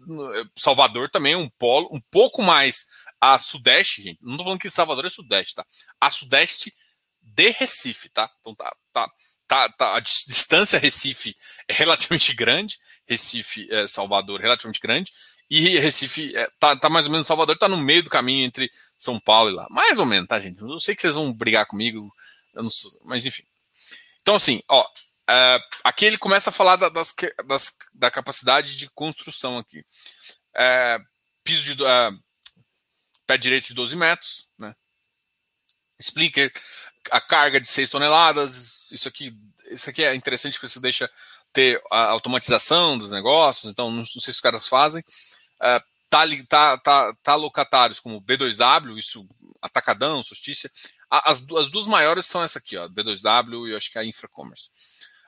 [SPEAKER 1] Salvador também é um polo um pouco mais a sudeste, gente. Não estou falando que Salvador é sudeste, tá? A sudeste de Recife, tá? Então tá, tá, tá, tá a distância Recife é relativamente grande Recife, é, Salvador, relativamente grande. E Recife é, tá, tá, mais ou menos Salvador, tá no meio do caminho entre São Paulo e lá. Mais ou menos, tá, gente? Eu sei que vocês vão brigar comigo, sou, mas enfim. Então, assim, ó, é, aqui ele começa a falar da, das, das, da capacidade de construção aqui. É, piso de é, pé direito de 12 metros, né? Explica a carga de 6 toneladas. Isso aqui, isso aqui é interessante porque você deixa ter a automatização dos negócios, então não, não sei se os caras fazem. Uh, tá, tá, tá, tá locatários como B2W, isso Atacadão, Solstícia. As, as duas maiores são essa aqui, ó, B2W e eu acho que a Infracommerce.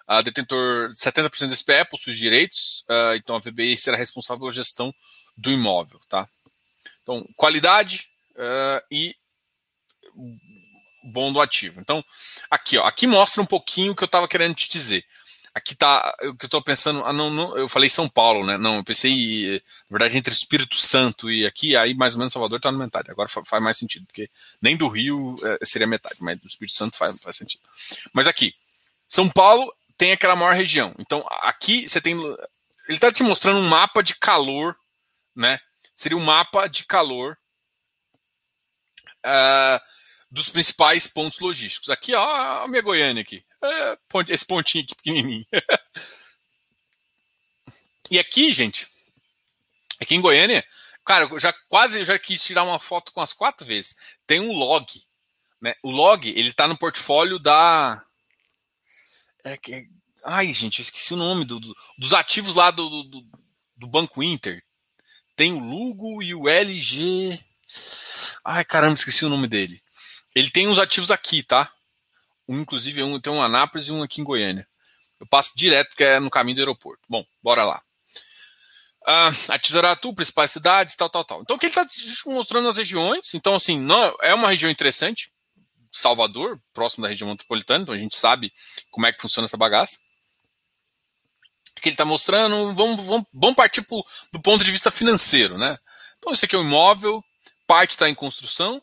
[SPEAKER 1] A detentor 70% do SPE possui direitos, uh, então a VBI será responsável pela gestão do imóvel, tá? Então, qualidade uh, e bom do ativo. Então, aqui, ó, aqui mostra um pouquinho o que eu estava querendo te dizer. Aqui tá o que eu estou pensando. Ah, não, não, eu falei São Paulo, né? Não, eu pensei, na verdade, entre Espírito Santo e aqui, aí mais ou menos Salvador está na metade. Agora faz mais sentido, porque nem do Rio é, seria metade, mas do Espírito Santo faz, faz sentido. Mas aqui, São Paulo tem aquela maior região. Então, aqui você tem. Ele está te mostrando um mapa de calor, né? Seria um mapa de calor uh, dos principais pontos logísticos. Aqui, ó, a minha Goiânia aqui. É, esse pontinho aqui pequenininho. <laughs> e aqui, gente, aqui em Goiânia, cara, eu já quase já quis tirar uma foto com as quatro vezes. Tem um log, né? O log, ele tá no portfólio da é que Ai, gente, eu esqueci o nome do, do dos ativos lá do, do, do, Banco Inter. Tem o Lugo e o LG. Ai, caramba, esqueci o nome dele. Ele tem uns ativos aqui, tá? Um, inclusive, um, tem um Anápolis e um aqui em Goiânia. Eu passo direto, que é no caminho do aeroporto. Bom, bora lá. Uh, a Tisaratu, principais cidades, tal, tal, tal. Então, o que ele está mostrando as regiões. Então, assim, não, é uma região interessante. Salvador, próximo da região metropolitana, então a gente sabe como é que funciona essa bagaça. Que ele está mostrando, vamos, vamos, vamos partir pro, do ponto de vista financeiro, né? Então, esse aqui é um imóvel, parte está em construção,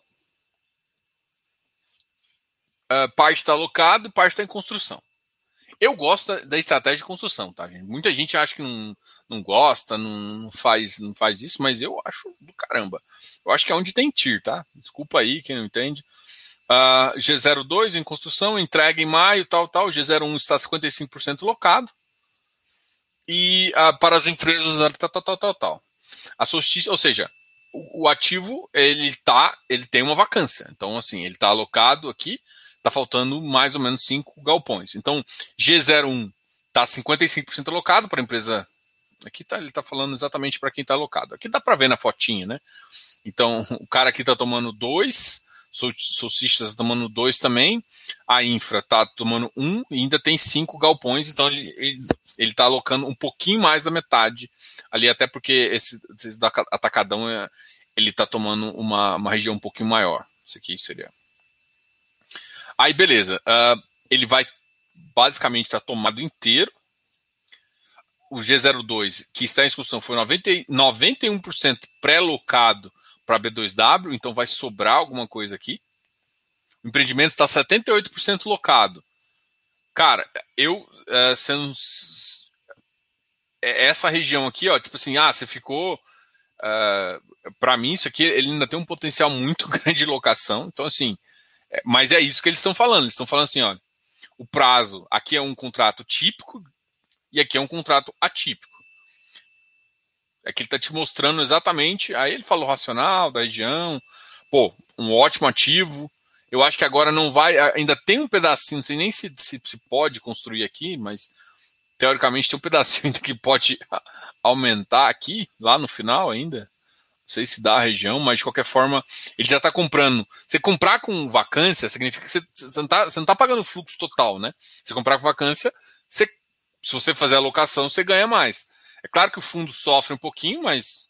[SPEAKER 1] uh, parte está alocado, parte está em construção. Eu gosto da, da, estratégia de construção, tá, gente? Muita gente acha que não, não gosta, não faz, não faz isso, mas eu acho do caramba. Eu acho que é onde tem TIR, tá? Desculpa aí quem não entende. Uh, G02 em construção, entrega em maio, tal, tal. G01 está 55% locado. E uh, para as empresas, tal, tal, tal, tal, tal. A solstício, ou seja, o, o, ativo ele tá, ele tem uma vacância. Então, assim, ele está alocado aqui, está faltando mais ou menos 5 galpões. Então, G01 está 55% alocado para a empresa. Aqui tá, ele está falando exatamente para quem está alocado. Aqui dá para ver na fotinha, né? Então, <laughs> o cara aqui está tomando 2, Solstistas está tomando dois também, a Infra está tomando um e ainda tem cinco galpões, então ele está alocando um pouquinho mais da metade ali, até porque esse, esse atacadão é, ele está tomando uma, uma região um pouquinho maior. Isso aqui seria. Aí, beleza. Uh, ele vai basicamente estar tá tomado inteiro. O G02, que está em execução, foi 90, 91% pré-locado para B2W, então vai sobrar alguma coisa aqui. O empreendimento está 78% locado. Cara, eu é, sendo é, essa região aqui, ó, tipo assim, ah, você ficou é, para mim isso aqui ele ainda tem um potencial muito <laughs> grande de locação. Então assim, é, mas é isso que eles estão falando. Eles estão falando assim, ó, o prazo aqui é um contrato típico e aqui é um contrato atípico. É que ele está te mostrando exatamente. Aí ele falou racional, da região. Pô, um ótimo ativo. Eu acho que agora não vai. Ainda tem um pedacinho, não sei nem se, se, se pode construir aqui, mas teoricamente tem um <laughs> pedacinho que pode aumentar aqui, lá no final ainda. Não sei se dá a região, mas de qualquer forma, ele já está comprando. Você comprar com vacância significa que você, você não está tá pagando o fluxo total, né? Você comprar com vacância, você, se você fazer a alocação, você ganha mais. É claro que o fundo sofre um pouquinho, mas.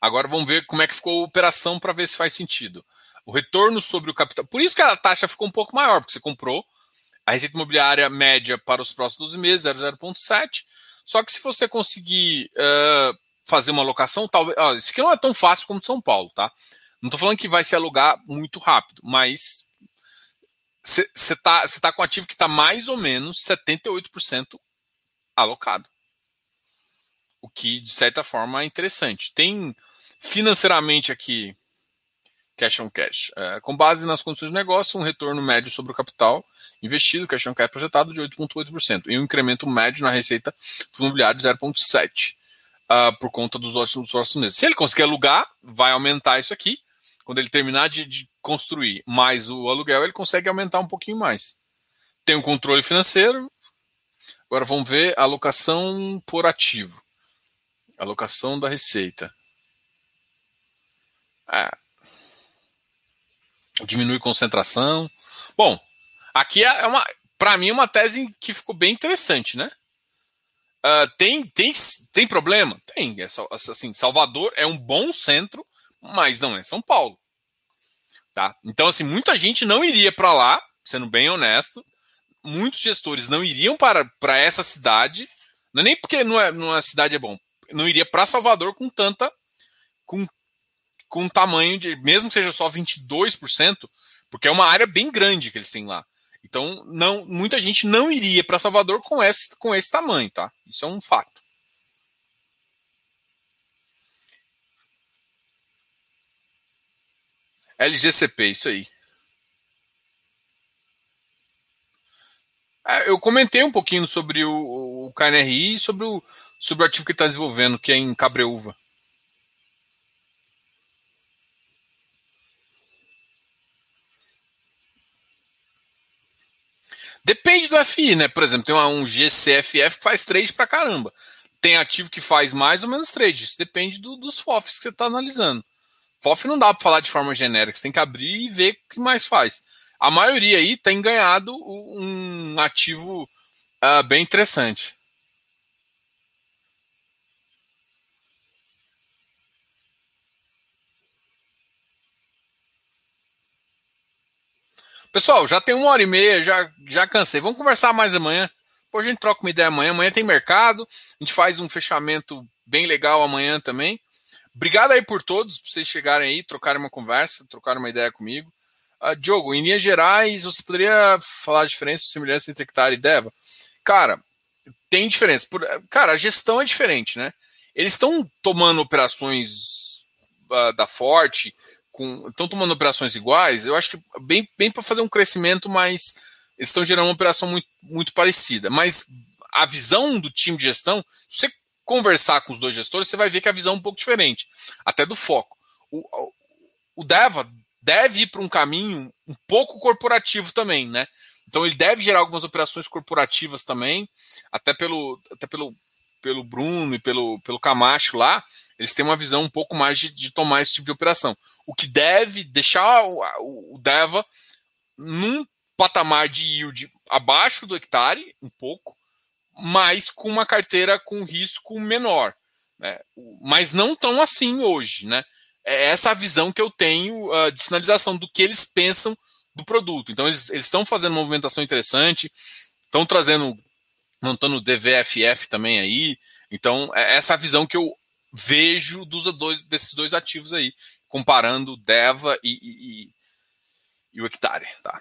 [SPEAKER 1] Agora vamos ver como é que ficou a operação para ver se faz sentido. O retorno sobre o capital. Por isso que a taxa ficou um pouco maior, porque você comprou a receita imobiliária média para os próximos 12 meses, 0,7. Só que se você conseguir uh, fazer uma alocação, talvez. Ó, isso aqui não é tão fácil como São Paulo, tá? Não estou falando que vai se alugar muito rápido, mas você está tá com ativo que está mais ou menos 78% alocado. O que, de certa forma, é interessante. Tem financeiramente aqui cash on cash. É, com base nas condições de negócio, um retorno médio sobre o capital investido, cash on cash projetado de 8,8%, e um incremento médio na receita do imobiliário de 0,7%, uh, por conta dos ótimos próximos meses. Se ele conseguir alugar, vai aumentar isso aqui. Quando ele terminar de, de construir mais o aluguel, ele consegue aumentar um pouquinho mais. Tem um controle financeiro, Agora vamos ver a alocação por ativo. Alocação da receita. É. Diminui concentração. Bom, aqui é, uma, para mim, uma tese que ficou bem interessante, né? Uh, tem, tem, tem problema? Tem. É, assim, Salvador é um bom centro, mas não é São Paulo. Tá? Então, assim, muita gente não iria para lá, sendo bem honesto, muitos gestores não iriam para, para essa cidade, não é nem porque não é, não é cidade é bom, não iria para Salvador com tanta com, com tamanho de, mesmo que seja só 22%, porque é uma área bem grande que eles têm lá. Então, não, muita gente não iria para Salvador com esse, com esse tamanho, tá? Isso é um fato. LGCP, isso aí. Eu comentei um pouquinho sobre o, o KNRI e sobre o, sobre o ativo que está desenvolvendo, que é em Cabreúva. Depende do FI, né? Por exemplo, tem um GCFF que faz trade pra caramba. Tem ativo que faz mais ou menos trade. Isso depende do, dos FOFs que você está analisando. FOF não dá para falar de forma genérica. Você tem que abrir e ver o que mais faz a maioria aí tem ganhado um ativo uh, bem interessante. Pessoal, já tem uma hora e meia, já, já cansei. Vamos conversar mais amanhã. Depois a gente troca uma ideia amanhã. Amanhã tem mercado. A gente faz um fechamento bem legal amanhã também. Obrigado aí por todos, por vocês chegarem aí, trocarem uma conversa, trocarem uma ideia comigo. Uh, Diogo, em linhas gerais, você poderia falar a diferença, a semelhança entre hectare e Deva? Cara, tem diferença. Por, cara, a gestão é diferente, né? Eles estão tomando operações uh, da Forte, estão tomando operações iguais, eu acho que bem, bem para fazer um crescimento, mas eles estão gerando uma operação muito, muito parecida. Mas a visão do time de gestão, se você conversar com os dois gestores, você vai ver que a visão é um pouco diferente, até do foco. O, o Deva deve ir para um caminho um pouco corporativo também, né? Então ele deve gerar algumas operações corporativas também, até pelo, até pelo, pelo Bruno e pelo, pelo Camacho lá, eles têm uma visão um pouco mais de, de tomar esse tipo de operação. O que deve deixar o, o, o Deva num patamar de yield abaixo do hectare, um pouco, mas com uma carteira com risco menor. Né? Mas não tão assim hoje. Né? É essa a visão que eu tenho uh, de sinalização do que eles pensam do produto. Então, eles estão fazendo uma movimentação interessante, estão trazendo, montando DVFF também aí. Então, é essa visão que eu vejo dos dois, desses dois ativos aí, comparando Deva e, e, e o hectare. Tá?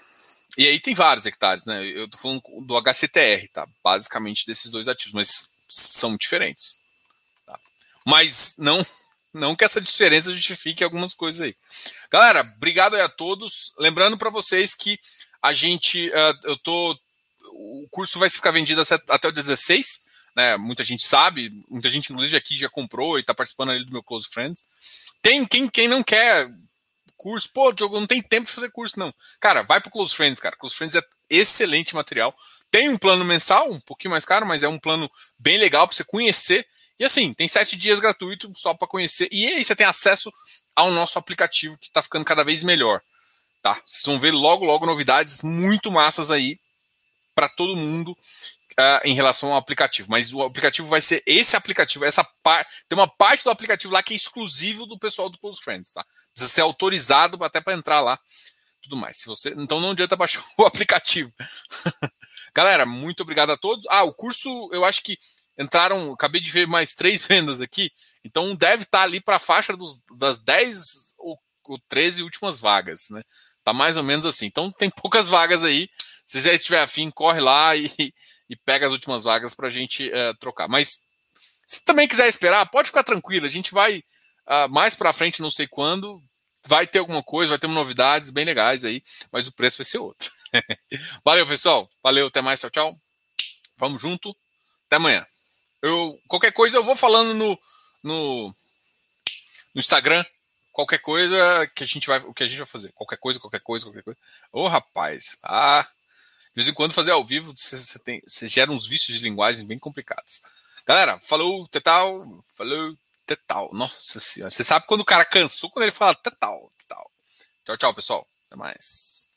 [SPEAKER 1] E aí tem vários hectares, né? Eu tô falando do HCTR, tá? Basicamente desses dois ativos, mas são diferentes. Tá? Mas não não que essa diferença justifique algumas coisas aí. Galera, obrigado aí a todos. Lembrando para vocês que a gente, uh, eu tô, o curso vai ficar vendido até o 16, né? Muita gente sabe, muita gente inclusive aqui já comprou e está participando ali do meu Close Friends. Tem quem, quem não quer curso, pô, Diogo, não tem tempo de fazer curso, não. Cara, vai pro Close Friends, cara. Close Friends é excelente material. Tem um plano mensal, um pouquinho mais caro, mas é um plano bem legal para você conhecer. E assim, tem sete dias gratuito só para conhecer. E aí você tem acesso ao nosso aplicativo que está ficando cada vez melhor. Tá? Vocês vão ver logo, logo novidades muito massas aí para todo mundo uh, em relação ao aplicativo. Mas o aplicativo vai ser esse aplicativo, essa parte. Tem uma parte do aplicativo lá que é exclusivo do pessoal do Close Friends, tá? Precisa ser autorizado até para entrar lá. Tudo mais. Se você, então não adianta baixar <laughs> o aplicativo. Galera, muito obrigado a todos. Ah, o curso, eu acho que entraram, acabei de ver mais três <laughs> vendas aqui. Então deve estar ali para a faixa dos, das 10 ou, ou 13 últimas vagas, né? Tá mais ou menos assim. Então tem poucas vagas aí. Se você estiver afim, corre lá <laughs> e, e pega as últimas vagas para a gente uh, trocar. Mas se também quiser esperar, pode ficar tranquilo. A gente vai Uh, mais para frente, não sei quando, vai ter alguma coisa, vai ter novidades bem legais aí, mas o preço vai ser outro. <laughs> Valeu, pessoal. Valeu, até mais, tchau, tchau. Vamos junto. Até amanhã. Eu, qualquer coisa eu vou falando no, no, no Instagram. Qualquer coisa que a gente vai, o que a gente vai fazer. Qualquer coisa, qualquer coisa, qualquer coisa. Ô, rapaz. Ah, de vez em quando fazer ao vivo, você, tem, você gera uns vícios de linguagem bem complicados. Galera, falou, Tetal. Falou. Tetal. Nossa senhora. Você sabe quando o cara cansou quando ele fala tetal, tetal. Tchau, tchau, pessoal. Até mais.